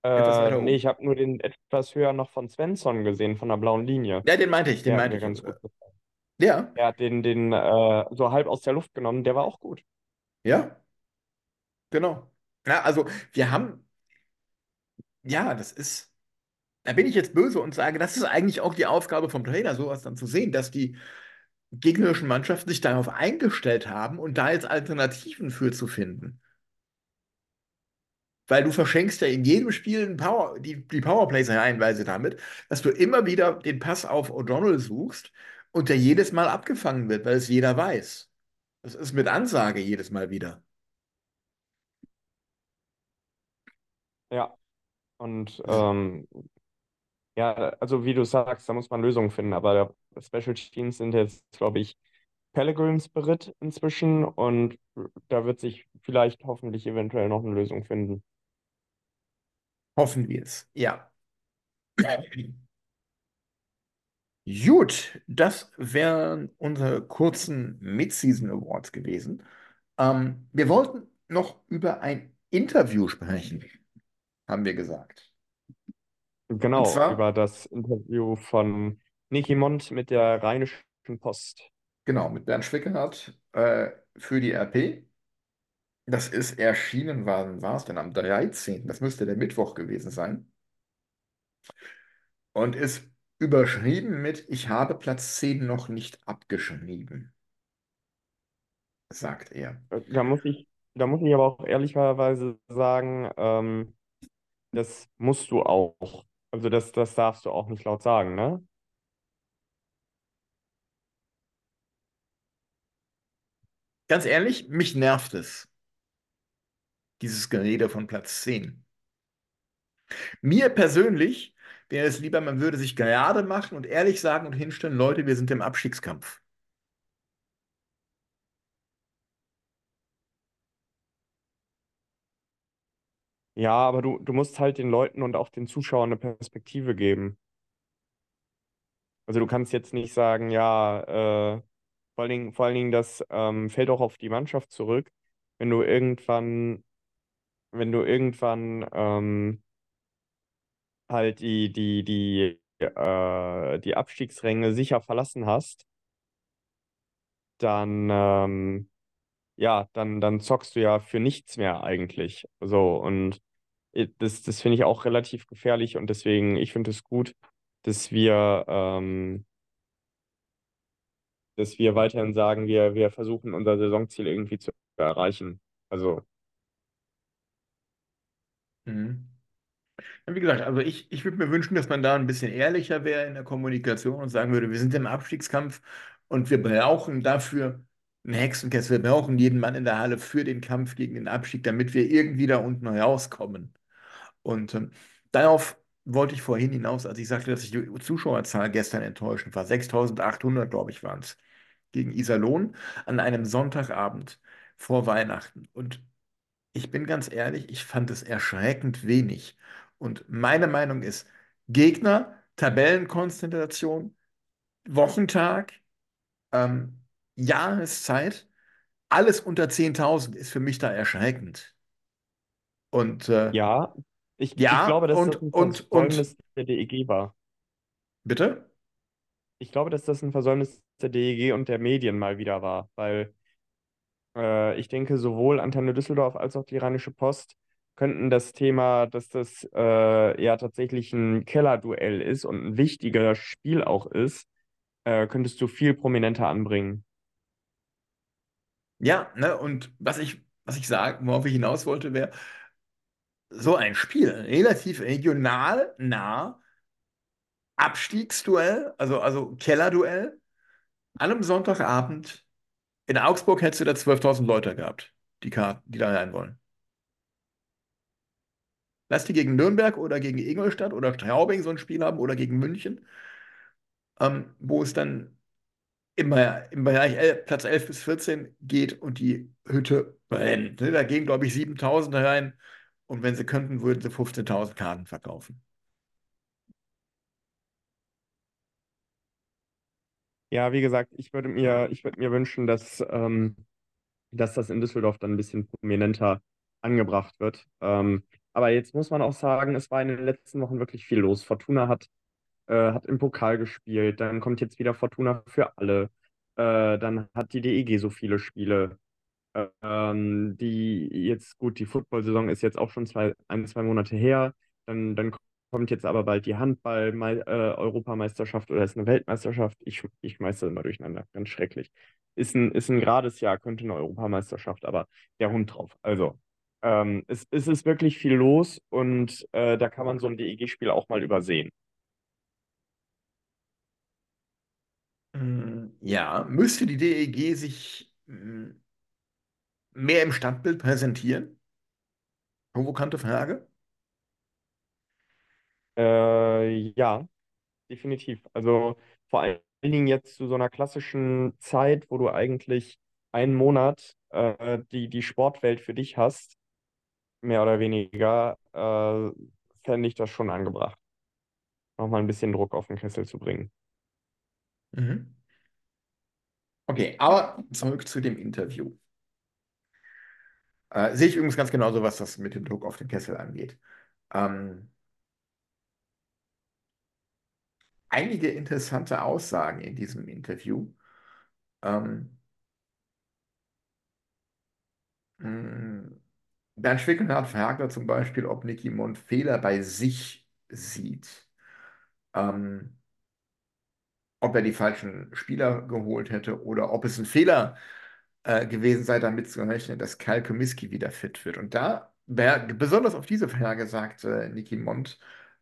Etwas Äh, nee, ich habe nur den etwas höher noch von Svensson gesehen, von der blauen Linie. Ja, den meinte ich, den Der meinte ich. ganz gut gefallen. Ja, Er hat den, den äh, so halb aus der Luft genommen, der war auch gut. ja, genau. Ja, also wir haben, ja, das ist. Da bin ich jetzt böse und sage, das ist eigentlich auch die Aufgabe vom Trainer, sowas dann zu sehen, dass die gegnerischen Mannschaften sich darauf eingestellt haben und da jetzt Alternativen für zu finden. Weil du verschenkst ja in jedem Spiel Power, die, die Powerplays reihenweise damit, dass du immer wieder den Pass auf O'Donnell suchst und der jedes Mal abgefangen wird, weil es jeder weiß. Das ist mit Ansage jedes Mal wieder. Ja, und ähm, ja, also wie du sagst, da muss man Lösungen finden, aber Special Teams sind jetzt, glaube ich, Pellegrin Spirit inzwischen und da wird sich vielleicht hoffentlich eventuell noch eine Lösung finden. Hoffen wir es. Ja. Gut, das wären unsere kurzen Mid-Season Awards gewesen. Ähm, wir wollten noch über ein Interview sprechen, haben wir gesagt. Genau, zwar, über das Interview von Niki Mont mit der Rheinischen Post. genau, mit Bernd Schwickerath äh, für die RP. Das ist erschienen, wann war es denn? Am 13. Das müsste der Mittwoch gewesen sein. Und ist überschrieben mit Ich habe Platz 10 noch nicht abgeschrieben, sagt er. Äh, Da muss ich, da muss ich aber auch ehrlicherweise sagen, ähm, das musst du auch. Also das, das darfst du auch nicht laut sagen, ne? Ganz ehrlich, mich nervt es, dieses Gerede von Platz 10. Mir persönlich wäre es lieber, man würde sich gerade machen und ehrlich sagen und hinstellen, Leute, wir sind im Abstiegskampf. Ja, aber du, du musst halt den Leuten und auch den Zuschauern eine Perspektive geben. Also du kannst jetzt nicht sagen, ja, äh, vor allen Dingen, vor allen Dingen, das ähm, fällt auch auf die Mannschaft zurück, wenn du irgendwann, wenn du irgendwann ähm, halt die, die, die, äh, die Abstiegsränge sicher verlassen hast, dann, ähm, ja, dann, dann zockst du ja für nichts mehr eigentlich. So, und das, das finde ich auch relativ gefährlich und deswegen, ich finde es gut, dass wir, ähm, dass wir weiterhin sagen, wir, wir versuchen unser Saisonziel irgendwie zu erreichen. Also, Mhm. Wie gesagt, also ich, ich würde mir wünschen, dass man da ein bisschen ehrlicher wäre in der Kommunikation und sagen würde, wir sind im Abstiegskampf und wir brauchen dafür einen Hexenkessel. Wir brauchen jeden Mann in der Halle für den Kampf gegen den Abstieg, damit wir irgendwie da unten rauskommen. Und ähm, darauf wollte ich vorhin hinaus, als ich sagte, dass ich die Zuschauerzahl gestern enttäuschend war. 6.800, glaube ich, waren es gegen Iserlohn an einem Sonntagabend vor Weihnachten. Und ich bin ganz ehrlich, ich fand es erschreckend wenig. Und meine Meinung ist, Gegner, Tabellenkonstellation, Wochentag, ähm, Jahreszeit, alles unter 10.000 ist für mich da erschreckend. Und äh, ja, ich, ich ja, glaube, dass und, das ein und, und, Versäumnis der DEG war. bitte? Ich glaube, dass das ein Versäumnis der DEG und der Medien mal wieder war, weil äh, ich denke, sowohl Antenne Düsseldorf als auch die Rheinische Post könnten das Thema, dass das äh, ja tatsächlich ein Kellerduell ist und ein wichtiger Spiel auch ist, äh, könntest du viel prominenter anbringen. Ja, ne, und was ich, was ich sagen, worauf ich hinaus wollte, wäre, so ein Spiel, relativ regional nah, Abstiegsduell, also, also Kellerduell, an einem Sonntagabend. In Augsburg hättest du da 12.000 Leute gehabt, die, die da rein wollen. Lass die gegen Nürnberg oder gegen Ingolstadt oder Straubing so ein Spiel haben oder gegen München, ähm, wo es dann immer im Bereich el Platz 11 bis 14 geht und die Hütte brennt. Ne? Da gehen, glaube ich, 7.000 rein und wenn sie könnten, würden sie 15.000 Karten verkaufen. Ja, wie gesagt, ich würde mir, ich würde mir wünschen, dass, ähm, dass das in Düsseldorf dann ein bisschen prominenter angebracht wird. Ähm, aber jetzt muss man auch sagen, es war in den letzten Wochen wirklich viel los. Fortuna hat äh, hat im Pokal gespielt, dann kommt jetzt wieder Fortuna für alle, äh, dann hat die DEG so viele Spiele. Ähm, die jetzt, gut, die Football-Saison ist jetzt auch schon zwei, ein, zwei Monate her. Dann, dann kommt jetzt aber bald die Handball-Europameisterschaft oder ist eine Weltmeisterschaft. Ich, ich schmeiße das immer durcheinander. Ganz schrecklich. Ist ein, ist ein gerades Jahr, könnte eine Europameisterschaft, aber der Hund drauf. Also, ähm, es, es ist wirklich viel los und äh, da kann man so ein DEG-Spiel auch mal übersehen. Mm, Ja, müsste die DEG sich mm, mehr im Stadtbild präsentieren? Provokante Frage. Äh, ja. Definitiv. Also vor allen Dingen jetzt zu so einer klassischen Zeit, wo du eigentlich einen Monat äh, die, die Sportwelt für dich hast, mehr oder weniger, äh, fände ich das schon angebracht, nochmal ein bisschen Druck auf den Kessel zu bringen. Mhm. Okay, aber zurück zu dem Interview. Äh, sehe ich übrigens ganz genauso, was das mit dem Druck auf den Kessel angeht. Ähm, einige interessante Aussagen in diesem Interview. Ähm, mh, Bernd Schwickenhardt fragte zum Beispiel, ob Nicky Mond Fehler bei sich sieht. Ähm, ob er die falschen Spieler geholt hätte oder ob es ein Fehler äh, gewesen sei, damit zu rechnen, dass Kyle Comiskey wieder fit wird. Und da, besonders auf diese Frage sagte Nicky Mond,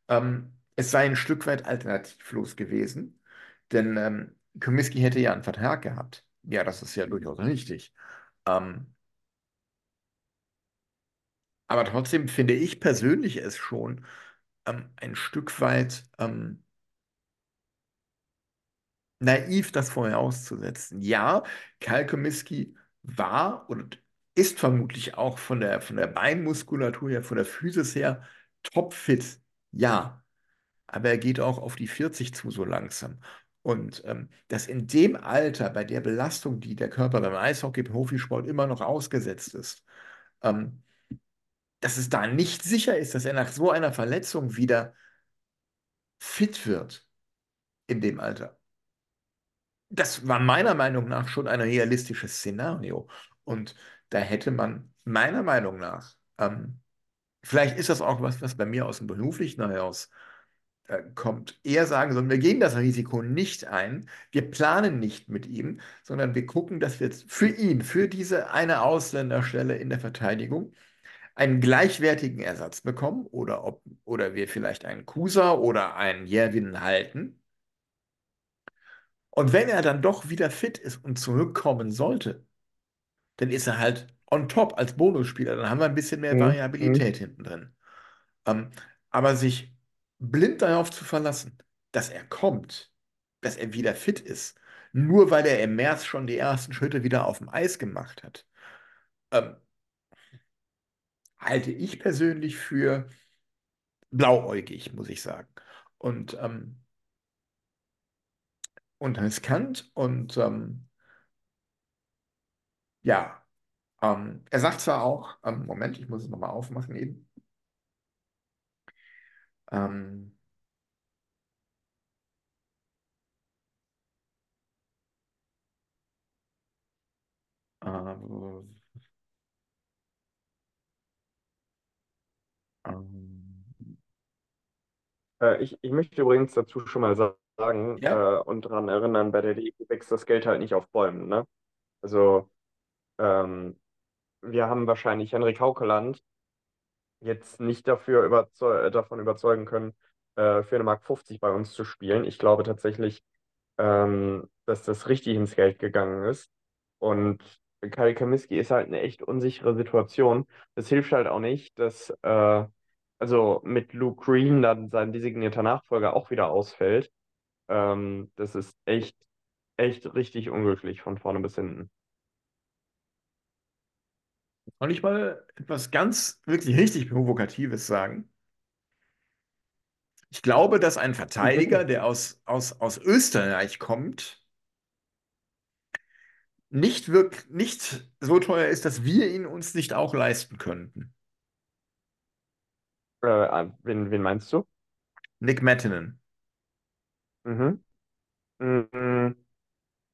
ähm, es sei ein Stück weit alternativlos gewesen, denn ähm, Comiskey hätte ja einen Vertrag gehabt. Ja, das ist ja durchaus richtig. Ähm, aber trotzdem finde ich persönlich es schon ähm, ein Stück weit ähm, naiv, das vorher auszusetzen. Ja, Kyle Comiskey war und ist vermutlich auch von der, von der Beinmuskulatur her, von der Physis her topfit. Ja, aber er geht auch auf die 40 zu so langsam. Und ähm, dass in dem Alter, bei der Belastung, die der Körper beim Eishockey, Profisport immer noch ausgesetzt ist, ähm, dass es da nicht sicher ist, dass er nach so einer Verletzung wieder fit wird in dem Alter. Das war meiner Meinung nach schon ein realistisches Szenario. Und da hätte man meiner Meinung nach, ähm, vielleicht ist das auch was, was bei mir aus dem Beruflichen heraus äh, kommt, eher sagen sollen, wir gehen das Risiko nicht ein, wir planen nicht mit ihm, sondern wir gucken, dass wir für ihn, für diese eine Ausländerstelle in der Verteidigung, einen gleichwertigen Ersatz bekommen oder, ob, oder wir vielleicht einen Kusa oder einen Jerwin halten. Und wenn er dann doch wieder fit ist und zurückkommen sollte, dann ist er halt on top als Bonusspieler. Dann haben wir ein bisschen mehr Mhm. Variabilität hinten drin. Ähm, aber sich blind darauf zu verlassen, dass er kommt, dass er wieder fit ist, nur weil er im März schon die ersten Schritte wieder auf dem Eis gemacht hat, ähm, halte ich persönlich für blauäugig, muss ich sagen. Und, ähm, und riskant und ähm, ja, ähm, er sagt zwar auch, ähm, Moment, ich muss es nochmal aufmachen eben. Ähm, äh, ähm, Äh, ich, ich möchte übrigens dazu schon mal sa- sagen ja, äh, und daran erinnern, bei der DEG wächst das Geld halt nicht auf Bäumen, ne? Also ähm, wir haben wahrscheinlich Henrik Haukeland jetzt nicht dafür überzeu äh, davon überzeugen können, äh, für eine Mark 50 bei uns zu spielen. Ich glaube tatsächlich, ähm, dass das richtig ins Geld gegangen ist. Und Kyle Kaminski ist halt eine echt unsichere Situation. Das hilft halt auch nicht, dass äh, also mit Luke Green dann sein designierter Nachfolger auch wieder ausfällt. Ähm, das ist echt, echt richtig unglücklich von vorne bis hinten. soll ich mal etwas ganz, wirklich richtig Provokatives sagen? Ich glaube, dass ein Verteidiger, der aus, aus, aus Österreich kommt, nicht, wirk nicht so teuer ist, dass wir ihn uns nicht auch leisten könnten. Äh, ah, wen, wen meinst du? Nick Mettinen. Mhm. Mhm.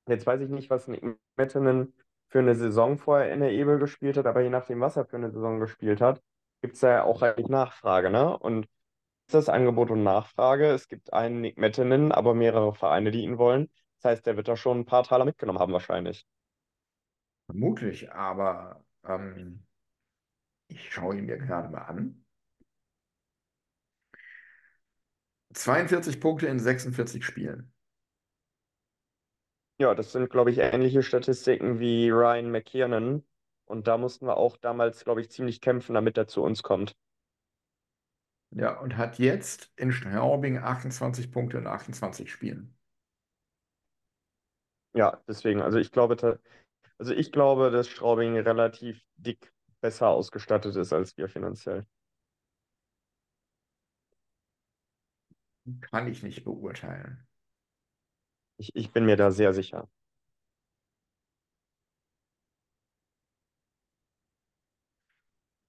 Jetzt weiß ich nicht, was Nick Mettenen für eine Saison vorher in der Ebel gespielt hat, aber je nachdem, was er für eine Saison gespielt hat, gibt es ja auch eigentlich Nachfrage, ne? Und ist das Angebot und Nachfrage. Es gibt einen Nick Mettenen, aber mehrere Vereine, die ihn wollen. Das heißt, der wird da schon ein paar Taler mitgenommen haben, wahrscheinlich. Vermutlich, aber ähm, ich schaue ihn mir gerade mal an. 42 Punkte in 46 Spielen. Ja, das sind, glaube ich, ähnliche Statistiken wie Ryan McKiernan. Und da mussten wir auch damals, glaube ich, ziemlich kämpfen, damit er zu uns kommt. Ja, und hat jetzt in Straubing 28 Punkte in 28 Spielen. Ja, deswegen, also ich glaube, also ich glaube, dass Straubing relativ dick besser ausgestattet ist als wir finanziell. Kann ich nicht beurteilen. Ich, ich bin mir da sehr sicher.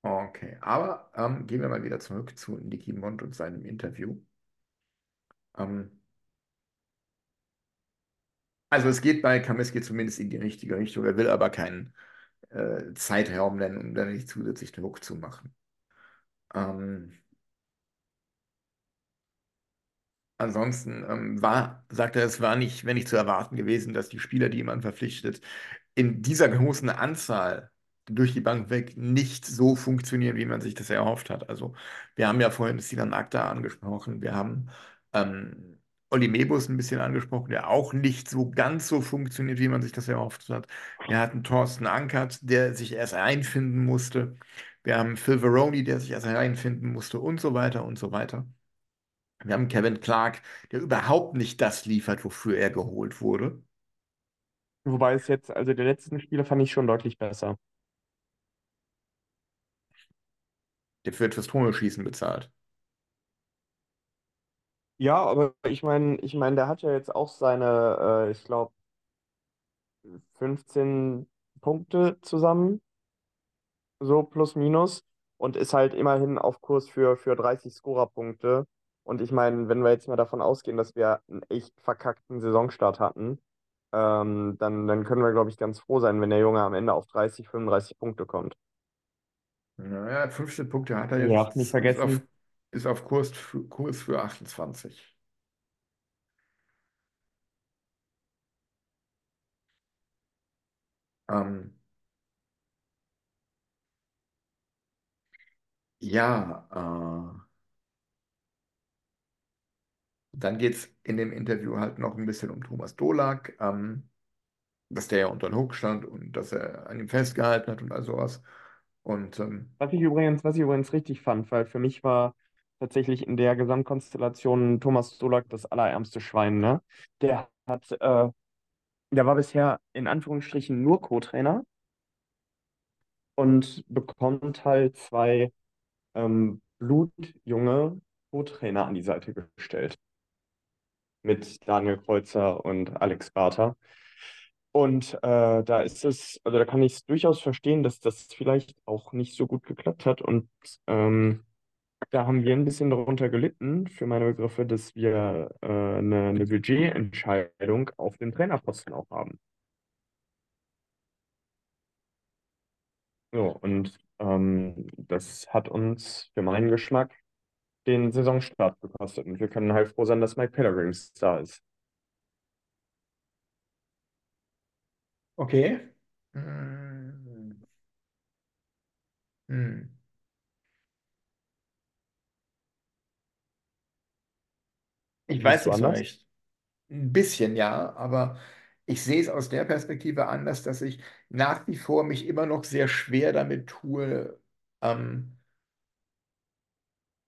Okay, aber ähm, gehen wir mal wieder zurück zu Nicky Mond und seinem Interview. Ähm, also es geht bei Kaminski zumindest in die richtige Richtung. Er will aber keinen äh, Zeitraum nennen, um da nicht zusätzlich Druck zu machen. Ähm, ansonsten ähm, war, sagt er, es war nicht, wenn nicht zu erwarten gewesen, dass die Spieler, die man verpflichtet, in dieser großen Anzahl durch die Bank weg nicht so funktionieren, wie man sich das erhofft hat. Also wir haben ja vorhin Sinan Akta angesprochen, wir haben ähm, Olli Mebus ein bisschen angesprochen, der auch nicht so ganz so funktioniert, wie man sich das erhofft hat. Wir hatten Thorsten Ankert, der sich erst einfinden musste. Wir haben Phil Veroni, der sich erst einfinden musste und so weiter und so weiter. Wir haben Kevin Clark, der überhaupt nicht das liefert, wofür er geholt wurde. Wobei es jetzt, also die letzten Spiele fand ich schon deutlich besser. Der wird fürs Tore-Schießen bezahlt. Ja, aber ich meine, ich meine, der hat ja jetzt auch seine, äh, ich glaube, 15 Punkte zusammen, so plus minus, und ist halt immerhin auf Kurs für, für 30 Scorerpunkte. Und ich meine, wenn wir jetzt mal davon ausgehen, dass wir einen echt verkackten Saisonstart hatten, ähm, dann, dann können wir, glaube ich, ganz froh sein, wenn der Junge am Ende auf 30, 35 Punkte kommt. Naja, 15 Punkte hat er Ihr habt jetzt. nicht Ist auf, vergessen, ist auf Kurs für, Kurs für 28. Ähm, ja, äh, dann geht es in dem Interview halt noch ein bisschen um Thomas Dolak, ähm, dass der ja unter den Hook stand und dass er an ihm festgehalten hat und all sowas. Und ähm, was ich übrigens, was ich übrigens richtig fand, weil für mich war tatsächlich in der Gesamtkonstellation Thomas Solak das allerärmste Schwein, ne? Der hat, äh, der war bisher in Anführungsstrichen nur Co-Trainer und bekommt halt zwei ähm, blutjunge Co-Trainer an die Seite gestellt. Mit Daniel Kreuzer und Alex Barter. Und äh, da ist es, also da kann ich es durchaus verstehen, dass das vielleicht auch nicht so gut geklappt hat. Und ähm, da haben wir ein bisschen darunter gelitten, für meine Begriffe, dass wir äh, eine, eine Budgetentscheidung auf den Trainerposten auch haben. So, und ähm, das hat uns für meinen Geschmack den Saisonstart gekostet. Und wir können halt froh sein, dass Mike Pellegrin da ist. okay. Hm. Hm. Ich weiß Siehst du nicht anders? recht. Ein bisschen ja, aber ich sehe es aus der Perspektive anders, dass ich nach wie vor mich immer noch sehr schwer damit tue, ähm,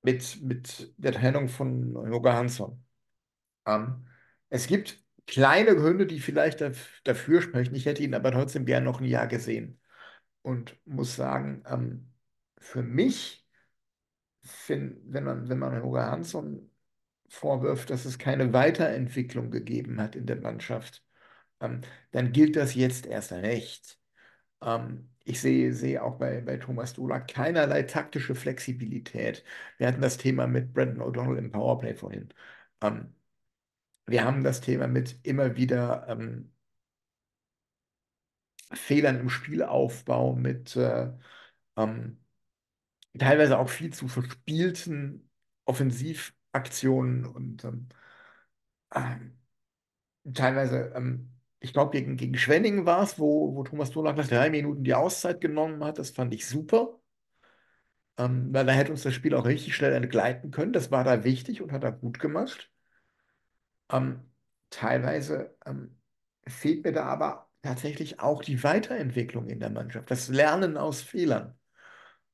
mit, mit der Trennung von Yoga Hansson. Ähm, es gibt kleine Gründe, die vielleicht daf- dafür sprechen. Ich hätte ihn aber trotzdem gern noch ein Jahr gesehen und muss sagen, ähm, für mich, find, wenn man, wenn man Yoga Hansson vorwirft, dass es keine Weiterentwicklung gegeben hat in der Mannschaft, ähm, dann gilt das jetzt erst recht. Ähm, ich sehe, sehe auch bei, bei Thomas Dola keinerlei taktische Flexibilität. Wir hatten das Thema mit Brandon O'Donnell im Powerplay vorhin. Ähm, wir haben das Thema mit immer wieder ähm, Fehlern im Spielaufbau, mit äh, ähm, teilweise auch viel zu verspielten Offensivaktionen und ähm, ähm, teilweise, ähm, ich glaube, gegen, gegen Schwenningen war es, wo, wo Thomas Dolak nach drei Minuten die Auszeit genommen hat. Das fand ich super, ähm, weil da hätte uns das Spiel auch richtig schnell entgleiten können. Das war da wichtig und hat er gut gemacht. Ähm, teilweise ähm, fehlt mir da aber tatsächlich auch die Weiterentwicklung in der Mannschaft, das Lernen aus Fehlern.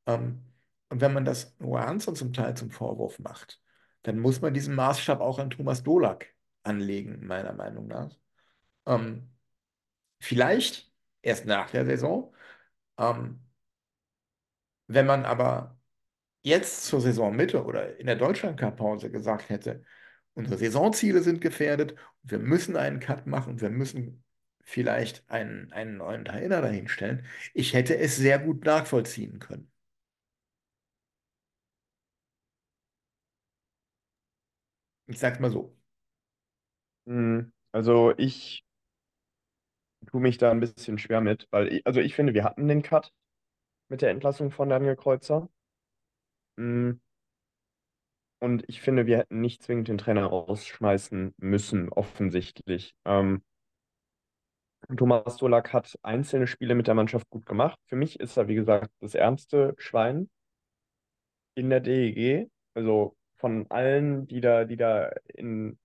Ähm, und wenn man das Noah Hansson zum Teil zum Vorwurf macht, dann muss man diesen Maßstab auch an Thomas Dolak anlegen, meiner Meinung nach. Ähm, vielleicht erst nach der Saison. Ähm, wenn man aber jetzt zur Saisonmitte oder in der Deutschlandcup-Pause gesagt hätte, unsere Saisonziele sind gefährdet, wir müssen einen Cut machen, wir müssen vielleicht einen, einen neuen Trainer dahinstellen, ich hätte es sehr gut nachvollziehen können. Ich sag's mal so. Hm, Also ich tue mich da ein bisschen schwer mit, weil ich, also ich finde, wir hatten den Cut mit der Entlassung von Daniel Kreuzer. Hm, Und ich finde, wir hätten nicht zwingend den Trainer rausschmeißen müssen, offensichtlich. Ähm, Thomas Dolak hat einzelne Spiele mit der Mannschaft gut gemacht. Für mich ist er, wie gesagt, das ärmste Schwein in der DEG. Also von allen, die da, die da in,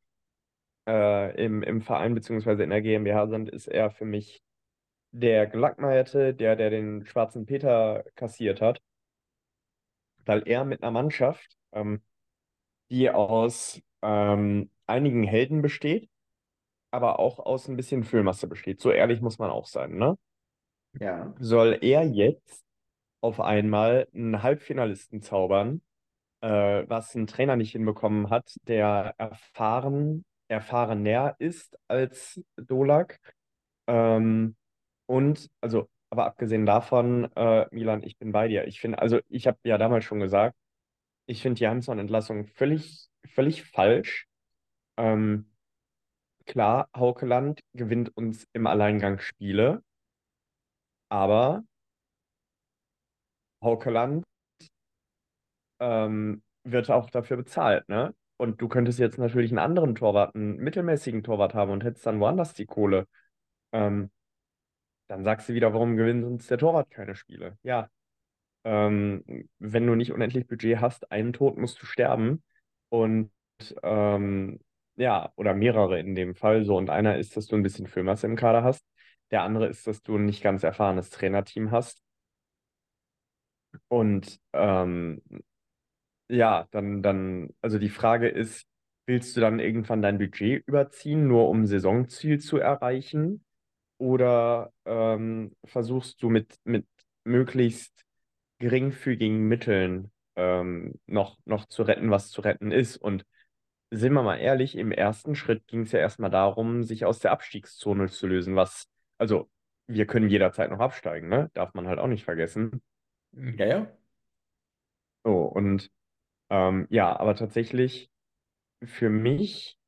äh, im, im Verein beziehungsweise in der GmbH sind, ist er für mich der Gelackmeierte, der, der den schwarzen Peter kassiert hat. Weil er mit einer Mannschaft, ähm, die aus ähm, einigen Helden besteht, aber auch aus ein bisschen Füllmasse besteht. So ehrlich muss man auch sein, ne? Ja. Soll er jetzt auf einmal einen Halbfinalisten zaubern, äh, was ein Trainer nicht hinbekommen hat, der erfahren, erfahrener ist als Dolak. Ähm, und, also, aber abgesehen davon, äh, Milan, ich bin bei dir. Ich finde, also ich habe ja damals schon gesagt, ich finde die Hansson-Entlassung völlig, völlig falsch. Ähm, klar, Haukeland gewinnt uns im Alleingang Spiele, aber Haukeland ähm, wird auch dafür bezahlt, ne? Und du könntest jetzt natürlich einen anderen Torwart, einen mittelmäßigen Torwart haben und hättest dann woanders die Kohle. Ähm, dann sagst du wieder, warum gewinnt uns der Torwart keine Spiele? Ja, ähm, wenn du nicht unendlich Budget hast, einen Tod musst du sterben. Und ähm, ja, oder mehrere in dem Fall. So, und einer ist, dass du ein bisschen Füllmasse im Kader hast. Der andere ist, dass du ein nicht ganz erfahrenes Trainerteam hast. Und ähm, ja, dann, dann, also die Frage ist, willst du dann irgendwann dein Budget überziehen, nur um Saisonziel zu erreichen? Oder ähm, versuchst du mit, mit möglichst geringfügigen Mitteln ähm, noch, noch zu retten, was zu retten ist? Und sind wir mal ehrlich, im ersten Schritt ging es ja erstmal darum, sich aus der Abstiegszone zu lösen, was, also wir können jederzeit noch absteigen, ne? Darf man halt auch nicht vergessen. Ja, ja. So, und ähm, ja, aber tatsächlich für mich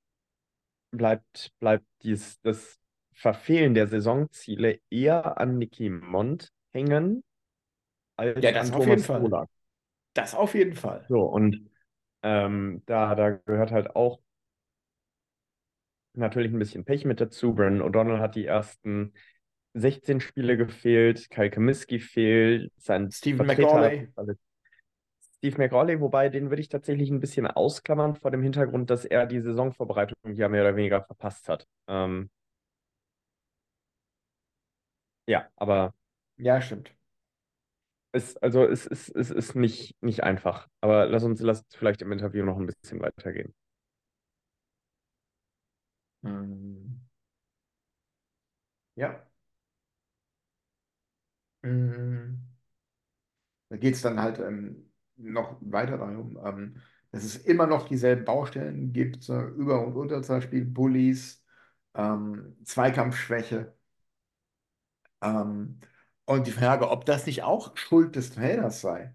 bleibt, bleibt dies, das Verfehlen der Saisonziele eher an Nicky Mond hängen als Ja, das an auf jeden Thomas Fall. Dolak. Das auf jeden Fall. So, und ähm, da, da gehört halt auch natürlich ein bisschen Pech mit dazu. Brandon O'Donnell hat die ersten 16 Spiele gefehlt, Kyle Comiskey fehlt, sein Stephen Vertreter McAuley. Steve McAuley, wobei den würde ich tatsächlich ein bisschen ausklammern vor dem Hintergrund, dass er die Saisonvorbereitung ja mehr oder weniger verpasst hat. Ähm, ja, aber Ja, stimmt. es, also es, es, es ist nicht, nicht einfach. Aber lass uns, lass uns vielleicht im Interview noch ein bisschen weitergehen. Ähm, Ja. Mm, Da geht es dann halt ähm, noch weiter darum, ähm, dass es immer noch dieselben Baustellen gibt, äh, Über- und Unterzahlspiel, Bullies, ähm, Zweikampfschwäche. Ähm, und die Frage, ob das nicht auch Schuld des Trainers sei.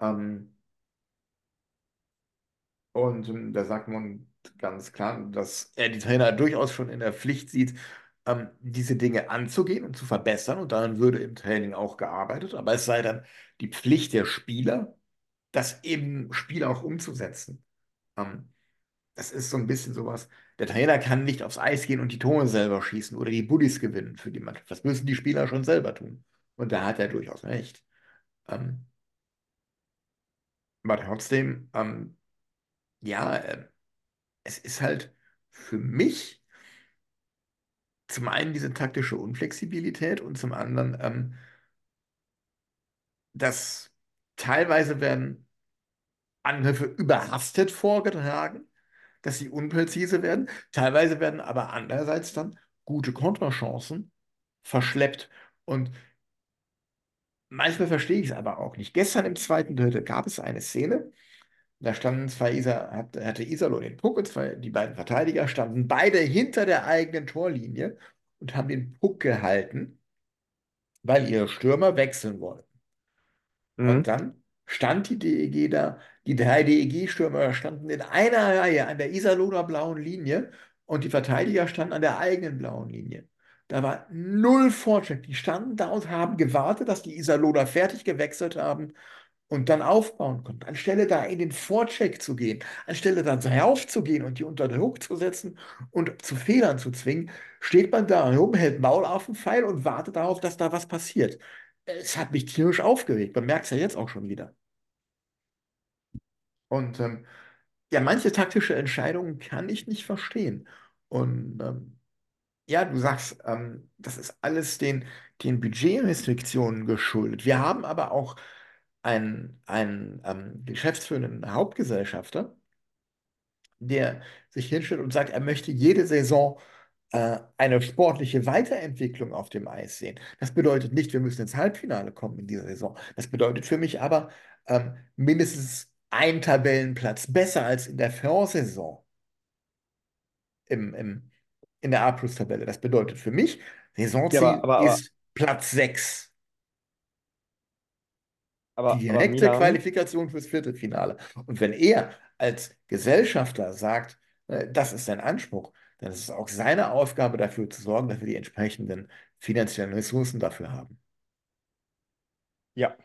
Ähm, und ähm, da sagt man ganz klar, dass er die Trainer durchaus schon in der Pflicht sieht, ähm, diese Dinge anzugehen und zu verbessern. Und daran würde im Training auch gearbeitet. Aber es sei dann die Pflicht der Spieler, das im Spiel auch umzusetzen. Ähm, das ist so ein bisschen sowas. Der Trainer kann nicht aufs Eis gehen und die Tore selber schießen oder die Bullies gewinnen für die Mannschaft. Das müssen die Spieler schon selber tun. Und da hat er durchaus recht. Ähm, aber trotzdem, ähm, ja, äh, es ist halt für mich zum einen diese taktische Unflexibilität und zum anderen, ähm, dass teilweise werden Angriffe überhastet vorgetragen, dass sie unpräzise werden. Teilweise werden aber andererseits dann gute Konterchancen verschleppt. Und manchmal verstehe ich es aber auch nicht. Gestern im zweiten Drittel gab es eine Szene, da standen zwei Isa, hat- hatte Iserlohn den Puck und zwei, die beiden Verteidiger standen beide hinter der eigenen Torlinie und haben den Puck gehalten, weil ihre Stürmer wechseln wollten. Mhm. Und dann stand die DEG da, die drei DEG-Stürmer standen in einer Reihe an der Iserlohner blauen Linie und die Verteidiger standen an der eigenen blauen Linie. Da war null Fortschritt. Die standen da und haben gewartet, dass die Iserlohner fertig gewechselt haben und dann aufbauen konnte. Anstelle da in den Vorcheck zu gehen, anstelle da raufzugehen und die unter Druck zu setzen und zu Fehlern zu zwingen, steht man da herum, hält Maul auf den Pfeil und wartet darauf, dass da was passiert. Es hat mich tierisch aufgeregt. Man merkt es ja jetzt auch schon wieder. Und ähm, ja, manche taktische Entscheidungen kann ich nicht verstehen. Und ähm, ja, du sagst, ähm, das ist alles den, den Budgetrestriktionen geschuldet. Wir haben aber auch einen, einen ähm, geschäftsführenden Hauptgesellschafter, der sich hinstellt und sagt, er möchte jede Saison eine sportliche Weiterentwicklung auf dem Eis sehen. Das bedeutet nicht, wir müssen ins Halbfinale kommen in dieser Saison. Das bedeutet für mich aber ähm, mindestens ein Tabellenplatz besser als in der Vorsaison im, im, in der A-Plus-Tabelle. Das bedeutet für mich, Saisonziel Ja, aber, aber, ist Platz 6. Die aber, aber direkte Qualifikation fürs Viertelfinale. Und wenn er als Gesellschafter sagt, äh, das ist sein Anspruch, dann ist es auch seine Aufgabe dafür zu sorgen, dass wir die entsprechenden finanziellen Ressourcen dafür haben. ja,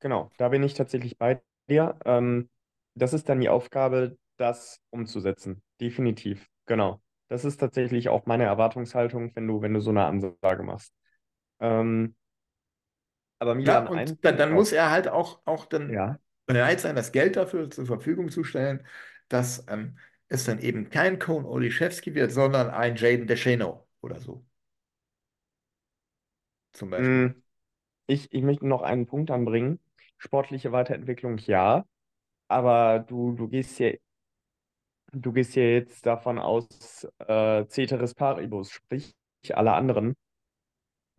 genau, da bin ich tatsächlich bei dir. Ähm, das ist dann die Aufgabe, das umzusetzen. Definitiv, genau. Das ist tatsächlich auch meine Erwartungshaltung, wenn du, wenn du so eine Ansage machst. Ähm, aber Ja, Milan, ein und dann, dann muss er halt auch, auch dann Ja, bereit sein, das Geld dafür zur Verfügung zu stellen, dass ähm, es dann eben kein Cone Olszewski wird, sondern ein Jaden Descheno oder so zum Beispiel. mm, ich, ich möchte noch einen Punkt anbringen. Sportliche Weiterentwicklung, ja, aber du, du gehst hier, du gehst hier jetzt davon aus, äh, Ceteris paribus, sprich, alle anderen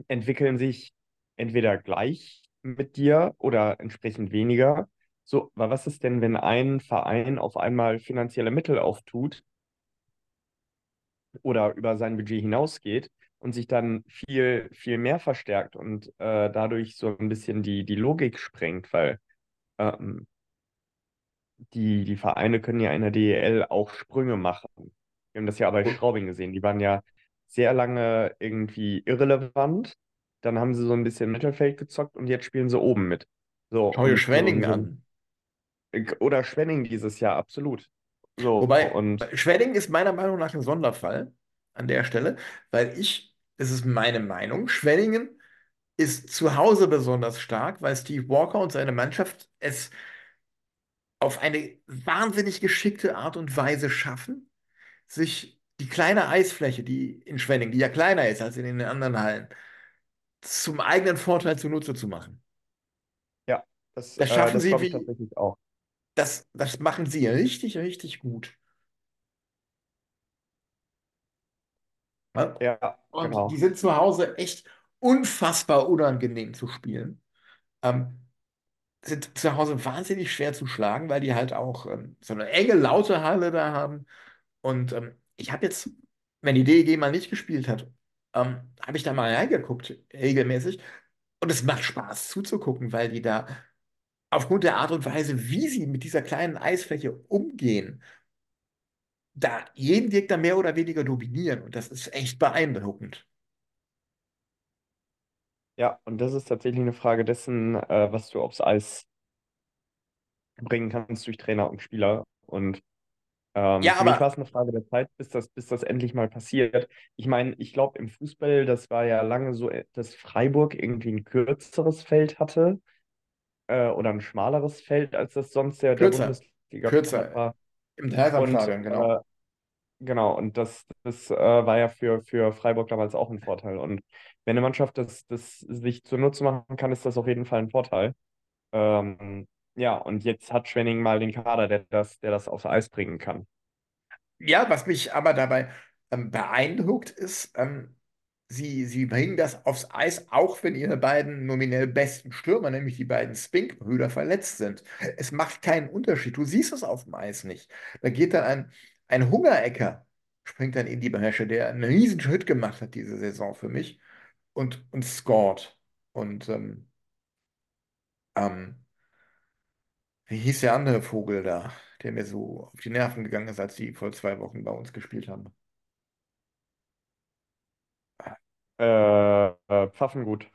entwickeln sich entweder gleich mit dir oder entsprechend weniger. So, aber was ist denn, wenn ein Verein auf einmal finanzielle Mittel auftut oder über sein Budget hinausgeht und sich dann viel, viel mehr verstärkt und äh, dadurch so ein bisschen die, die Logik sprengt, weil ähm, die, die Vereine können ja in der DEL auch Sprünge machen. Wir haben das ja bei Straubing gesehen. Die waren ja sehr lange irgendwie irrelevant. Dann haben sie so ein bisschen Mittelfeld gezockt und jetzt spielen sie oben mit. So, Schau dir Schwenningen an. Oder Schwenning dieses Jahr, absolut. So, Wobei, und Schwenningen ist meiner Meinung nach ein Sonderfall an der Stelle, weil ich, es ist meine Meinung, Schwenningen ist zu Hause besonders stark, weil Steve Walker und seine Mannschaft es auf eine wahnsinnig geschickte Art und Weise schaffen, sich die kleine Eisfläche, die in Schwenningen, die ja kleiner ist als in den anderen Hallen, zum eigenen Vorteil zunutze zu machen. ja, das, Das äh, schaffen das sie wie, tatsächlich auch. Das, das machen sie richtig, richtig gut. Ja? Ja, Und die genau. sind zu Hause echt unfassbar unangenehm zu spielen. Ähm, sind zu Hause wahnsinnig schwer zu schlagen, weil die halt auch ähm, so eine enge, laute Halle da haben. Und ähm, ich habe jetzt, wenn die DEG mal nicht gespielt hat, ähm, habe ich da mal reingeguckt, regelmäßig. Und es macht Spaß zuzugucken, weil die da aufgrund der Art und Weise, wie sie mit dieser kleinen Eisfläche umgehen, da jeden Gegner mehr oder weniger dominieren. Und das ist echt beeindruckend. Ja, und das ist tatsächlich eine Frage dessen, äh, was du aufs Eis bringen kannst durch Trainer und Spieler. Und ähm, Ja, für mich war es eine Frage der Zeit, bis das, bis das endlich mal passiert. Ich meine, ich glaube, im Fußball, das war ja lange so, dass Freiburg irgendwie ein kürzeres Feld hatte äh, oder ein schmaleres Feld, als das sonst der, der kürzer, Bundesliga-Standard kürzer war. im Und Dreisamstadion, genau. äh, genau, und das, das äh, war ja für, für Freiburg damals auch ein Vorteil. Und wenn eine Mannschaft das, das sich zunutze machen kann, ist das auf jeden Fall ein Vorteil. Ähm, ja, und jetzt hat Schwenning mal den Kader, der das, der das aufs Eis bringen kann. Ja, was mich aber dabei ähm, beeindruckt ist, ähm, sie, sie bringen das aufs Eis, auch wenn ihre beiden nominell besten Stürmer, nämlich die beiden Spink-Brüder, verletzt sind. Es macht keinen Unterschied. Du siehst es auf dem Eis nicht. Da geht dann ein, ein Hungerecker, springt dann in die Bresche, der einen riesen Schritt gemacht hat diese Saison für mich und, und scored. Und ähm, ähm, wie hieß der andere Vogel da, der mir so auf die Nerven gegangen ist, als die vor zwei Wochen bei uns gespielt haben? Äh, äh, Pfaffengut.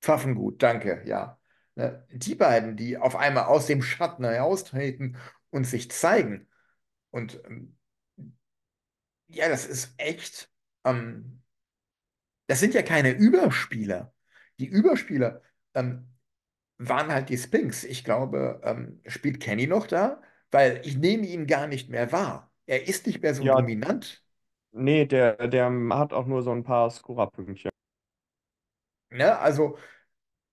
Pfaffengut, danke, ja. Ne? Die beiden, die auf einmal aus dem Schatten heraustreten und sich zeigen. Und ähm, ja, das ist echt, ähm, das sind ja keine Überspieler. Die Überspieler ähm, waren halt die Spinks. Ich glaube, ähm, spielt Kenny noch da? Weil ich nehme ihn gar nicht mehr wahr. Er ist nicht mehr so Ja, dominant. nee, der, der hat auch nur so ein paar Scorerpünktchen. Ne? Also,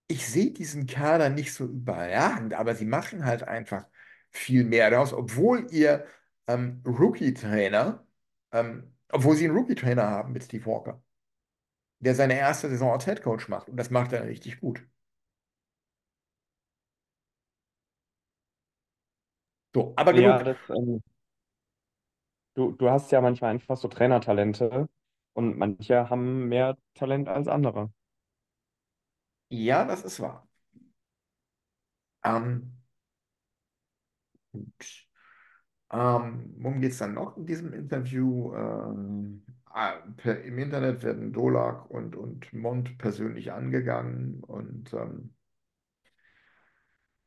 ich sehe diesen Kader nicht so überragend, aber sie machen halt einfach viel mehr daraus, obwohl ihr ähm, Rookie-Trainer, ähm, obwohl sie einen Rookie-Trainer haben mit Steve Walker, der seine erste Saison als Headcoach macht. Und das macht er richtig gut. So, aber Ja, genug. das, ähm, du, du hast ja manchmal einfach so Trainertalente und manche haben mehr Talent als andere. Ja, das ist wahr. Ähm, gut. Ähm, worum geht es dann noch in diesem Interview? Ähm, ah, per, im Internet werden Dolak und, und Mont persönlich angegangen und ähm,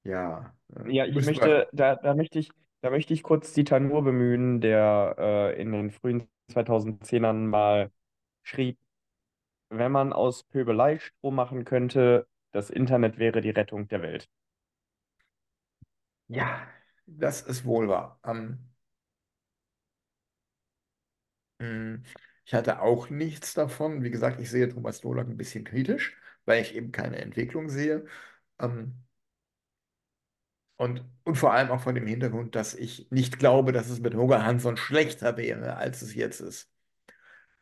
ja, äh, Ja, ich müssen wir. möchte, da, da möchte ich, da möchte ich kurz Dieter Nuhr bemühen, der äh, in den frühen 2010ern mal schrieb, wenn man aus Pöbelei Strom machen könnte, das Internet wäre die Rettung der Welt. Ja, das ist wohl wahr. Ähm, mh, ich hatte auch nichts davon. Wie gesagt, ich sehe Thomas Dolak ein bisschen kritisch, weil ich eben keine Entwicklung sehe. Ähm, Und, und vor allem auch vor dem Hintergrund, dass ich nicht glaube, dass es mit Hoger Hansson schlechter wäre, als es jetzt ist.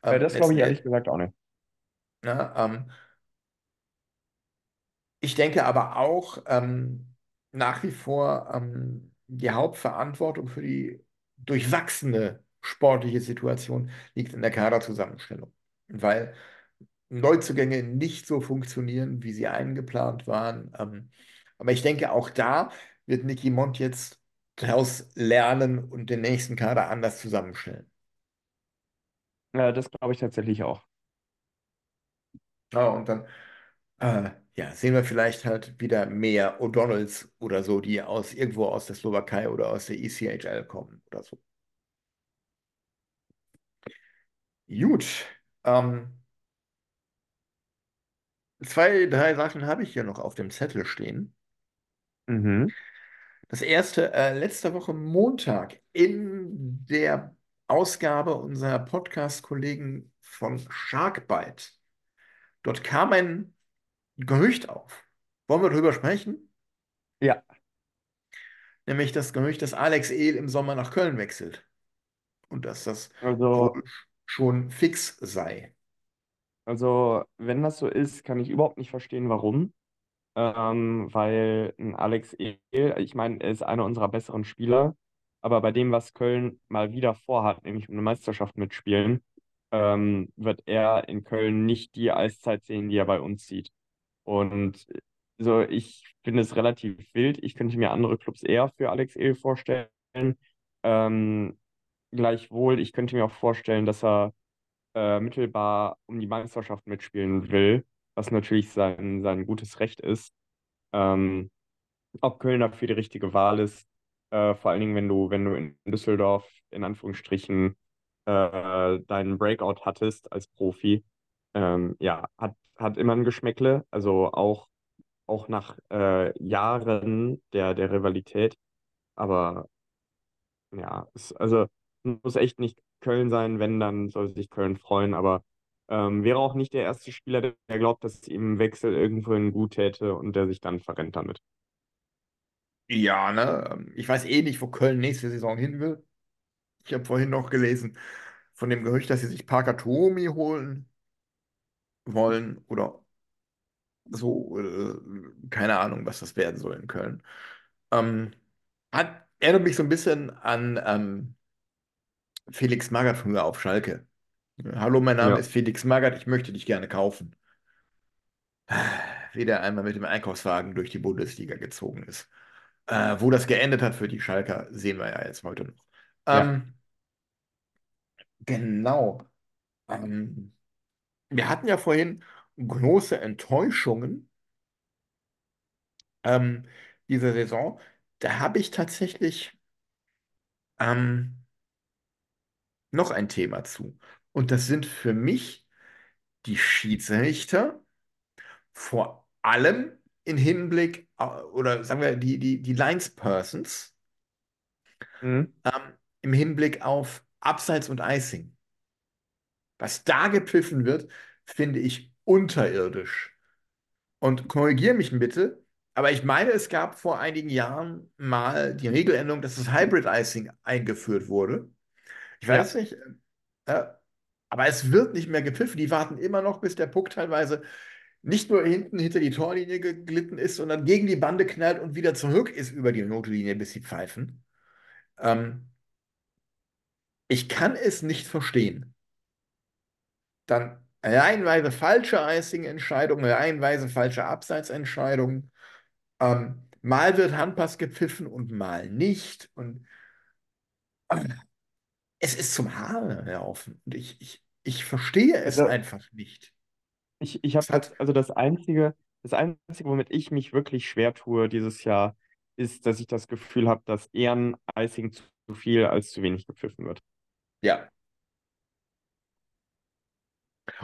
Äh, Ähm, das glaube ich ehrlich gesagt auch nicht. Na, ähm, ich denke aber auch ähm, nach wie vor ähm, die Hauptverantwortung für die durchwachsene sportliche Situation liegt in der Kaderzusammenstellung. Weil Neuzugänge nicht so funktionieren, wie sie eingeplant waren. Ähm, aber ich denke, auch da wird Nicky Mont jetzt daraus lernen und den nächsten Kader anders zusammenstellen. Äh, das glaube ich tatsächlich auch. Ja, und dann äh, ja, sehen wir vielleicht halt wieder mehr O'Donnells oder so, die aus irgendwo aus der Slowakei oder aus der ECHL kommen oder so. Gut. Ähm, zwei, drei Sachen habe ich hier noch auf dem Zettel stehen. Mhm. Das erste, äh, letzte Woche Montag in der Ausgabe unserer Podcast-Kollegen von Sharkbite. Dort kam ein Gerücht auf. Wollen wir darüber sprechen? Ja, Nämlich das Gerücht, dass Alex Ehl im Sommer nach Köln wechselt. Und dass das also, schon fix sei. also wenn das so ist, kann ich überhaupt nicht verstehen, warum. Ähm, weil ein Alex Ehl, ich meine, er ist einer unserer besseren Spieler, aber bei dem, was Köln mal wieder vorhat, nämlich um eine Meisterschaft mitspielen, ähm, wird er in Köln nicht die Eiszeit sehen, die er bei uns sieht. Und so, ich finde es relativ wild. Ich könnte mir andere Clubs eher für Alex Ehl vorstellen. Ähm, gleichwohl, ich könnte mir auch vorstellen, dass er äh, mittelbar um die Meisterschaft mitspielen will, was natürlich sein, sein gutes Recht ist. Ähm, ob Köln dafür die richtige Wahl ist, äh, vor allen Dingen, wenn du, wenn du in Düsseldorf in Anführungsstrichen äh, deinen Breakout hattest als Profi, ähm, ja, hat, hat immer ein Geschmäckle, also auch, auch nach äh, Jahren der, der Rivalität. Aber ja, es, also muss echt nicht Köln sein, wenn, dann soll sich Köln freuen, aber ähm, wäre auch nicht der erste Spieler, der, glaubt, dass ihm ein Wechsel irgendwohin gut täte und der sich dann verrennt damit. Ja, ne? Ich weiß eh nicht, wo Köln nächste Saison hin will. Ich habe vorhin noch gelesen von dem Gerücht, dass sie sich Parker Tuomi holen wollen oder so. Äh, keine Ahnung, was das werden soll in Köln. Ähm, hat, erinnert mich so ein bisschen an ähm, Felix Magath früher auf Schalke. Hallo, mein Name Ja, ist Felix Magath, ich möchte dich gerne kaufen. Wie der einmal mit dem Einkaufswagen durch die Bundesliga gezogen ist. Äh, wo das geendet hat für die Schalker, sehen wir ja jetzt heute noch. ja. Ähm, genau. Ähm, wir hatten ja vorhin große Enttäuschungen ähm, dieser Saison, da habe ich tatsächlich ähm, noch ein Thema zu. Und das sind für mich die Schiedsrichter, vor allem im Hinblick, au- oder sagen wir, die, die, die Linespersons, Mhm. ähm, im Hinblick auf Abseits und Icing. Was da gepfiffen wird, finde ich unterirdisch. Und korrigiere mich bitte, aber ich meine, es gab vor einigen Jahren mal die Regeländerung, dass das Hybrid Icing eingeführt wurde. Ich Ja. weiß nicht, äh, aber es wird nicht mehr gepfiffen. Die warten immer noch, bis der Puck teilweise nicht nur hinten hinter die Torlinie geglitten ist, sondern gegen die Bande knallt und wieder zurück ist über die Notlinie, bis sie pfeifen. Ähm, ich kann es nicht verstehen. Dann reihenweise falsche Icing-Entscheidungen, reihenweise falsche Abseitsentscheidungen. Ähm, mal wird Handpass gepfiffen und mal nicht. Und äh, es ist zum Haare raufen. Und ich, ich, ich verstehe es Also, einfach nicht. ich, ich habe das, also das Einzige, das Einzige, womit ich mich wirklich schwer tue dieses Jahr, ist, dass ich das Gefühl habe, dass eher ein Icing zu viel als zu wenig gepfiffen wird. Ja.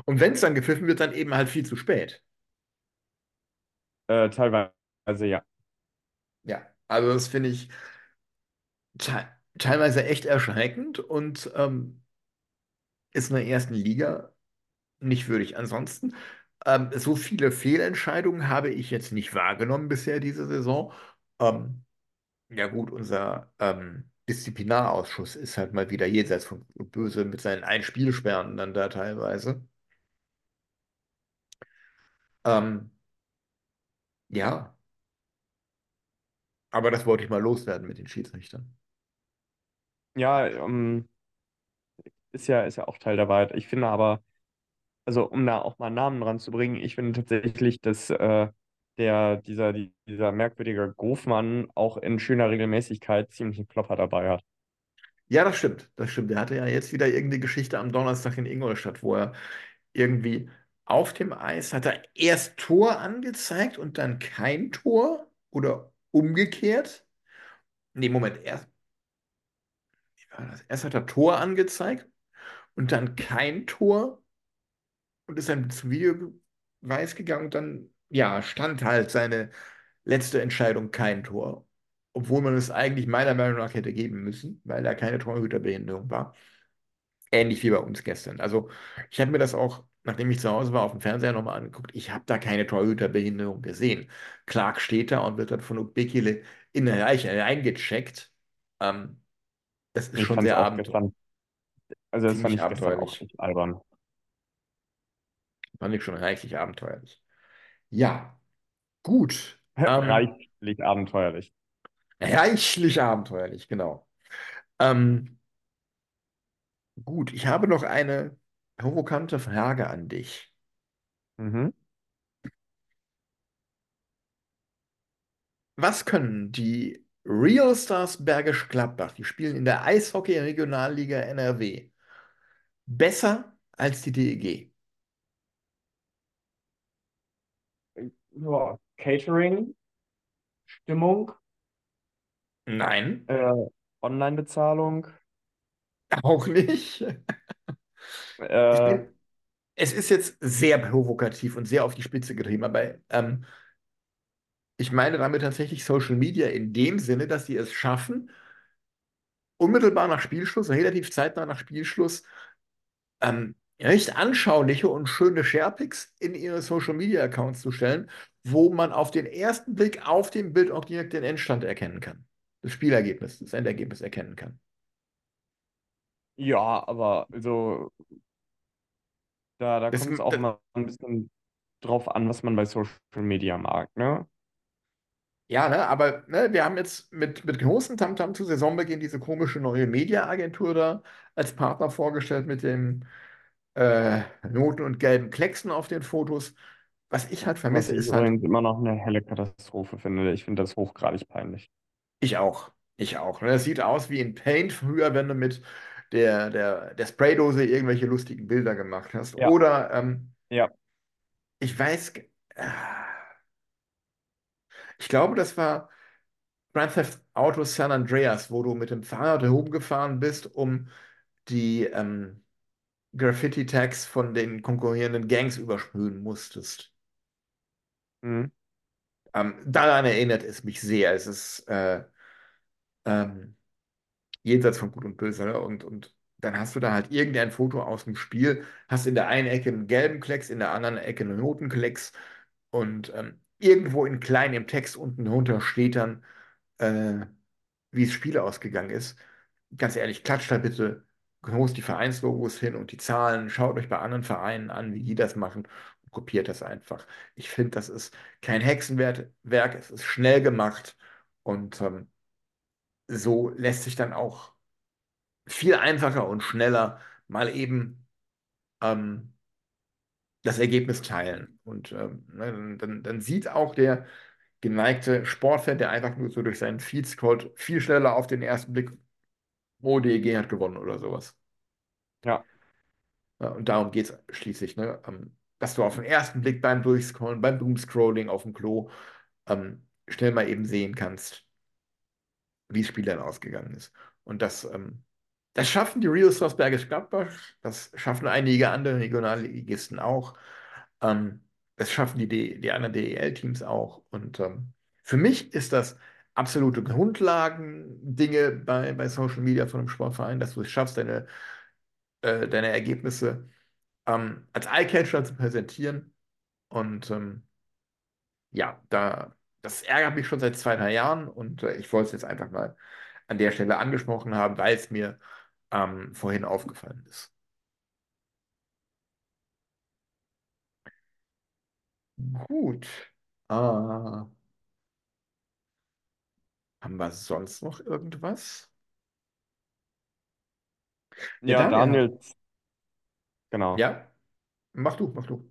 Und wenn es dann gepfiffen wird, dann eben halt viel zu spät. Äh, teilweise ja. Ja. Also das finde ich te teilweise echt erschreckend und ähm, ist in der ersten Liga nicht würdig. Ansonsten, ähm, so viele Fehlentscheidungen habe ich jetzt nicht wahrgenommen bisher diese Saison. Ähm, ja gut, unser ähm, Disziplinarausschuss ist halt mal wieder jenseits von böse mit seinen Einspielsperren dann da teilweise. Ähm, ja, aber das wollte ich mal loswerden mit den Schiedsrichtern. Ja, ähm, ist ja, ist ja auch Teil der Wahrheit. Ich finde aber, also um da auch mal Namen dran zu bringen, ich finde tatsächlich, dass äh, der, dieser, die, dieser merkwürdige Gofmann auch in schöner Regelmäßigkeit ziemlich einen Klopper dabei hat. Ja, das stimmt, das stimmt. Er hatte ja jetzt wieder irgendeine Geschichte am Donnerstag in Ingolstadt, wo er irgendwie auf dem Eis hat er erst Tor angezeigt und dann kein Tor oder umgekehrt. Nee, Moment, erst? Erst hat er Tor angezeigt und dann kein Tor und ist dann zum Videobeweis gegangen und dann, ja, stand halt seine letzte Entscheidung kein Tor. Obwohl man es eigentlich meiner Meinung nach hätte geben müssen, weil da keine Torhüterbehinderung war. Ähnlich wie bei uns gestern. Also ich habe mir das auch, nachdem ich zu Hause war, auf dem Fernseher nochmal angeguckt. Ich habe da keine Torhüterbehinderung gesehen. Clark steht da und wird dann von Ubekele in den Reich reingecheckt. Ähm, das ist Ich schon sehr abenteuerlich. also das fand ich abenteuerlich. albern. Fand ich schon reichlich abenteuerlich. Ja, gut. Ähm, Reichlich abenteuerlich. reichlich abenteuerlich, genau. Ähm, gut, ich habe noch eine provokante Frage an dich. Mhm. Was können die Real Stars Bergisch Gladbach, die spielen in der Eishockey-Regionalliga NRW, besser als die DEG? Ja, Catering, Stimmung, Nein, äh, Online-Bezahlung, auch nicht. Ich äh, bin, es ist jetzt sehr provokativ und sehr auf die Spitze getrieben, aber ähm, ich meine damit tatsächlich Social Media in dem Sinne, dass sie es schaffen, unmittelbar nach Spielschluss, relativ zeitnah nach Spielschluss, ähm, recht anschauliche und schöne Sharepics in ihre Social Media Accounts zu stellen, wo man auf den ersten Blick auf dem Bild auch direkt den Endstand erkennen kann. Das Spielergebnis, das Endergebnis erkennen kann. ja, aber also da, da kommt es auch mal ein bisschen drauf an, was man bei Social Media mag, ne? ja, ne, aber ne, wir haben jetzt mit, mit großem Tamtam zu Saisonbeginn diese komische neue Media-Agentur da als Partner vorgestellt mit dem äh, roten und gelben Klecksen auf den Fotos. Was ich halt Was vermisse, ich ist halt übrigens immer noch eine helle Katastrophe finde. Ich finde das hochgradig peinlich. Ich auch. Ich auch. Ne? Das sieht aus wie in Paint früher, wenn du mit der, der, der Spraydose irgendwelche lustigen Bilder gemacht hast. Ja, Oder ähm, ja. ich weiß, ah, Ich glaube, das war Grand Theft Auto San Andreas, wo du mit dem Fahrrad herumgefahren bist, um die ähm, Graffiti-Tags von den konkurrierenden Gangs übersprühen musstest. Mhm. Ähm, daran erinnert es mich sehr. Es ist äh, ähm, jenseits von Gut und Böse. Ne? Und, und dann hast du da halt irgendein Foto aus dem Spiel, hast in der einen Ecke einen gelben Klecks, in der anderen Ecke einen roten Klecks und ähm, irgendwo in klein im Text unten drunter steht dann, äh, wie das Spiel ausgegangen ist. Ganz ehrlich, klatscht da bitte groß die Vereinslogos hin und die Zahlen. Schaut euch bei anderen Vereinen an, wie die das machen und kopiert das einfach. Ich finde, das ist kein Hexenwerk, es ist schnell gemacht und ähm, so lässt sich dann auch viel einfacher und schneller mal eben ähm, das Ergebnis teilen. Und ähm, ne, dann, dann sieht auch der geneigte Sportfan, der einfach nur so durch seinen Feed scrollt, viel schneller auf den ersten Blick, oh, DEG hat gewonnen oder sowas. Ja. Ja, und darum geht es schließlich, ne? Ähm, dass du auf den ersten Blick beim Durchscrollen, beim Doomscrolling auf dem Klo ähm, schnell mal eben sehen kannst, wie das Spiel dann ausgegangen ist. Und das, ähm, das schaffen die Real Stars Bergisch Gladbach, das schaffen einige andere Regionalligisten auch. Ähm, das schaffen die, D die anderen DEL-Teams auch. Und ähm, für mich ist das absolute Grundlagen-Dinge bei, bei Social Media von einem Sportverein, dass du es schaffst, deine, äh, deine Ergebnisse ähm, als Eyecatcher zu präsentieren. Und ähm, ja, da, das ärgert mich schon seit zwei, drei Jahren und äh, ich wollte es jetzt einfach mal an der Stelle angesprochen haben, weil es mir ähm, vorhin aufgefallen ist. Gut. Äh, haben wir sonst noch irgendwas? Ja, Ja, Daniel. Daniel, genau. Ja, mach du, mach du.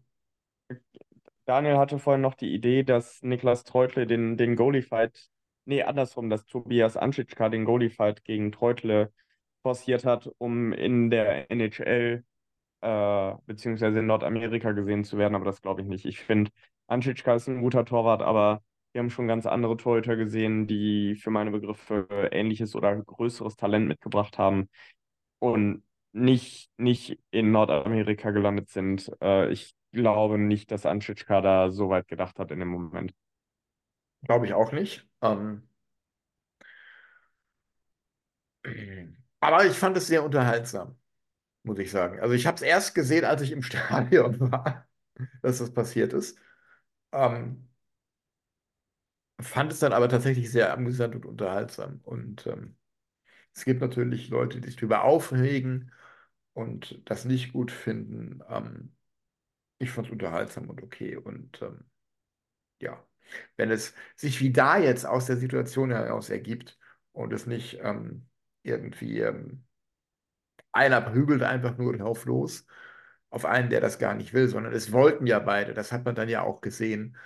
Daniel hatte vorhin noch die Idee, dass Niklas Treutle den, den Goalie-Fight, nee, andersrum, dass Tobias Anschitschka den Goalie-Fight gegen Treutle forciert hat, um in der NHL äh, beziehungsweise in Nordamerika gesehen zu werden, aber das glaube ich nicht. Ich finde, Anschitschka ist ein guter Torwart, aber wir haben schon ganz andere Torhüter gesehen, die für meine Begriffe ähnliches oder größeres Talent mitgebracht haben und nicht, nicht in Nordamerika gelandet sind. Äh, ich glaube nicht, dass Anschitschka da so weit gedacht hat in dem Moment. Glaube ich auch nicht. Ähm, aber ich fand es sehr unterhaltsam, muss ich sagen. Also ich habe es erst gesehen, als ich im Stadion war, dass das passiert ist. Ähm, fand es dann aber tatsächlich sehr amüsant und unterhaltsam. Und ähm, es gibt natürlich Leute, die sich darüber aufregen und das nicht gut finden. Ähm, ich fand es unterhaltsam und okay. Und ähm, ja, wenn es sich wie da jetzt aus der Situation heraus ergibt und es nicht ähm, irgendwie ähm, einer prügelt einfach nur drauf los auf einen, der das gar nicht will, sondern es wollten ja beide, das hat man dann ja auch gesehen,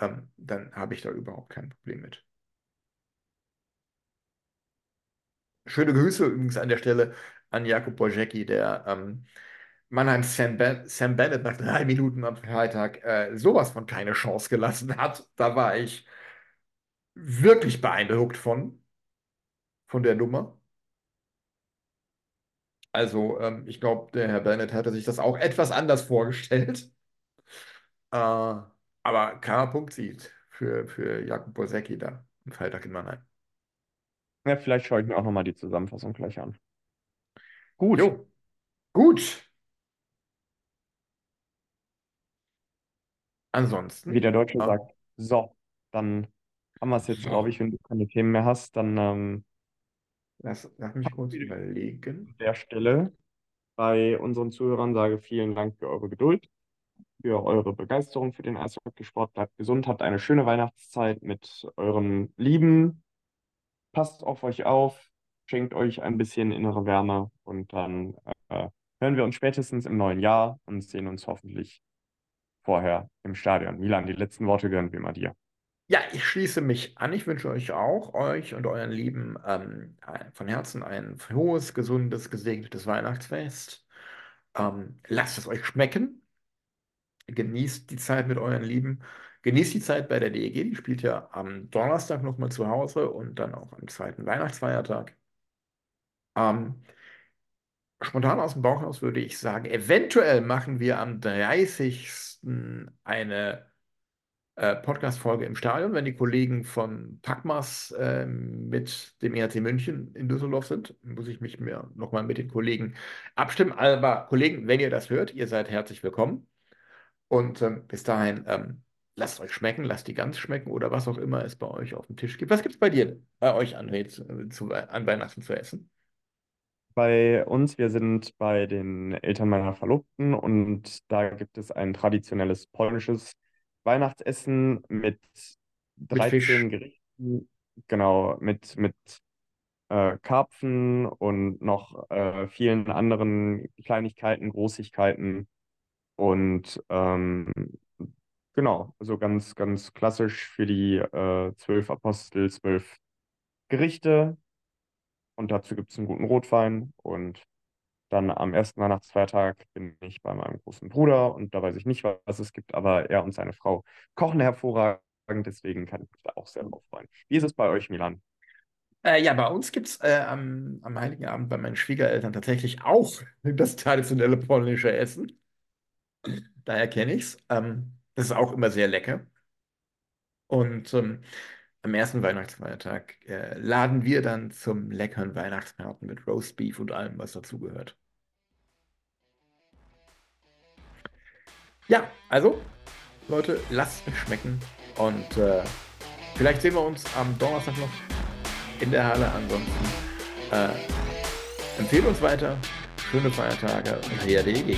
ähm, dann habe ich da überhaupt kein Problem mit. Schöne Grüße übrigens an der Stelle an Jakub Bojecki, der ähm, Mannheims Sam, ben Sam Bennett nach drei Minuten am Freitag äh, sowas von keine Chance gelassen hat. Da war ich wirklich beeindruckt von, von der Nummer. Also, ähm, ich glaube, der Herr Bennett hatte sich das auch etwas anders vorgestellt. Äh, aber keiner Punkt sieht für, für Jakub Bojecki da am Freitag in Mannheim. Ja, vielleicht schaue ich mir auch nochmal die Zusammenfassung gleich an. Gut, Jo, gut. Ansonsten, wie der Deutsche äh, sagt. So, dann haben wir es jetzt, glaube so, ich, wenn du keine Themen mehr hast, dann ähm, lass, lass mich kurz an überlegen. der Stelle bei unseren Zuhörern sage vielen Dank für eure Geduld, für eure Begeisterung für den Eishockeysport. Bleibt gesund, habt eine schöne Weihnachtszeit mit euren Lieben. Passt auf euch auf, schenkt euch ein bisschen innere Wärme und dann äh, hören wir uns spätestens im neuen Jahr und sehen uns hoffentlich vorher im Stadion. Milan, die letzten Worte gehören wie immer dir. Ja, ich schließe mich an. Ich wünsche euch auch, euch und euren Lieben ähm, von Herzen ein frohes, gesundes, gesegnetes Weihnachtsfest. Ähm, lasst es euch schmecken. Genießt die Zeit mit euren Lieben. Genießt die Zeit bei der DEG, die spielt ja am Donnerstag nochmal zu Hause und dann auch am zweiten Weihnachtsfeiertag. Ähm, spontan aus dem Bauch heraus würde ich sagen, eventuell machen wir am 30. eine äh, Podcast-Folge im Stadion, wenn die Kollegen von Packmas äh, mit dem ERC München in Düsseldorf sind. Muss ich mich nochmal mit den Kollegen abstimmen. Aber Kollegen, wenn ihr das hört, ihr seid herzlich willkommen. Und ähm, bis dahin, ähm, lasst euch schmecken, lasst die Gans schmecken oder was auch immer es bei euch auf dem Tisch gibt. Was gibt es bei dir, bei euch, André, zu, an Weihnachten zu essen? Bei uns, wir sind bei den Eltern meiner Verlobten und da gibt es ein traditionelles polnisches Weihnachtsessen mit Mit Fisch. 13 Gerichten, genau, mit, mit äh, Karpfen und noch äh, vielen anderen Kleinigkeiten, Großigkeiten und ähm, genau, also ganz, ganz klassisch für die äh, zwölf Apostel, zwölf Gerichte und dazu gibt es einen guten Rotwein und dann am ersten Weihnachtsfeiertag bin ich bei meinem großen Bruder und da weiß ich nicht, was es gibt, aber er und seine Frau kochen hervorragend, deswegen kann ich mich da auch sehr drauf freuen. Wie ist es bei euch, Milan? Äh, ja, bei uns gibt es äh, am, am Heiligen Abend bei meinen Schwiegereltern tatsächlich auch das traditionelle polnische Essen. Daher kenne ich es. Ähm, das ist auch immer sehr lecker. Und ähm, am ersten Weihnachtsfeiertag äh, laden wir dann zum leckeren Weihnachtsbraten mit Roastbeef und allem, was dazugehört. Ja, also, Leute, lasst es schmecken. Und äh, vielleicht sehen wir uns am Donnerstag noch in der Halle. Ansonsten äh, empfehlt uns weiter. Schöne Feiertage und HRDG.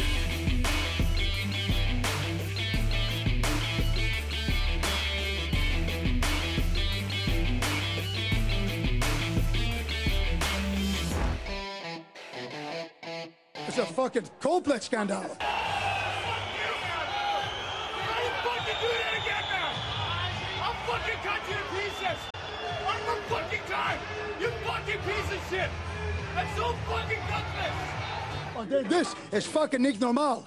Fucking time. You fucking piece of shit. That's so fucking gutless. Oh, This is fucking normal.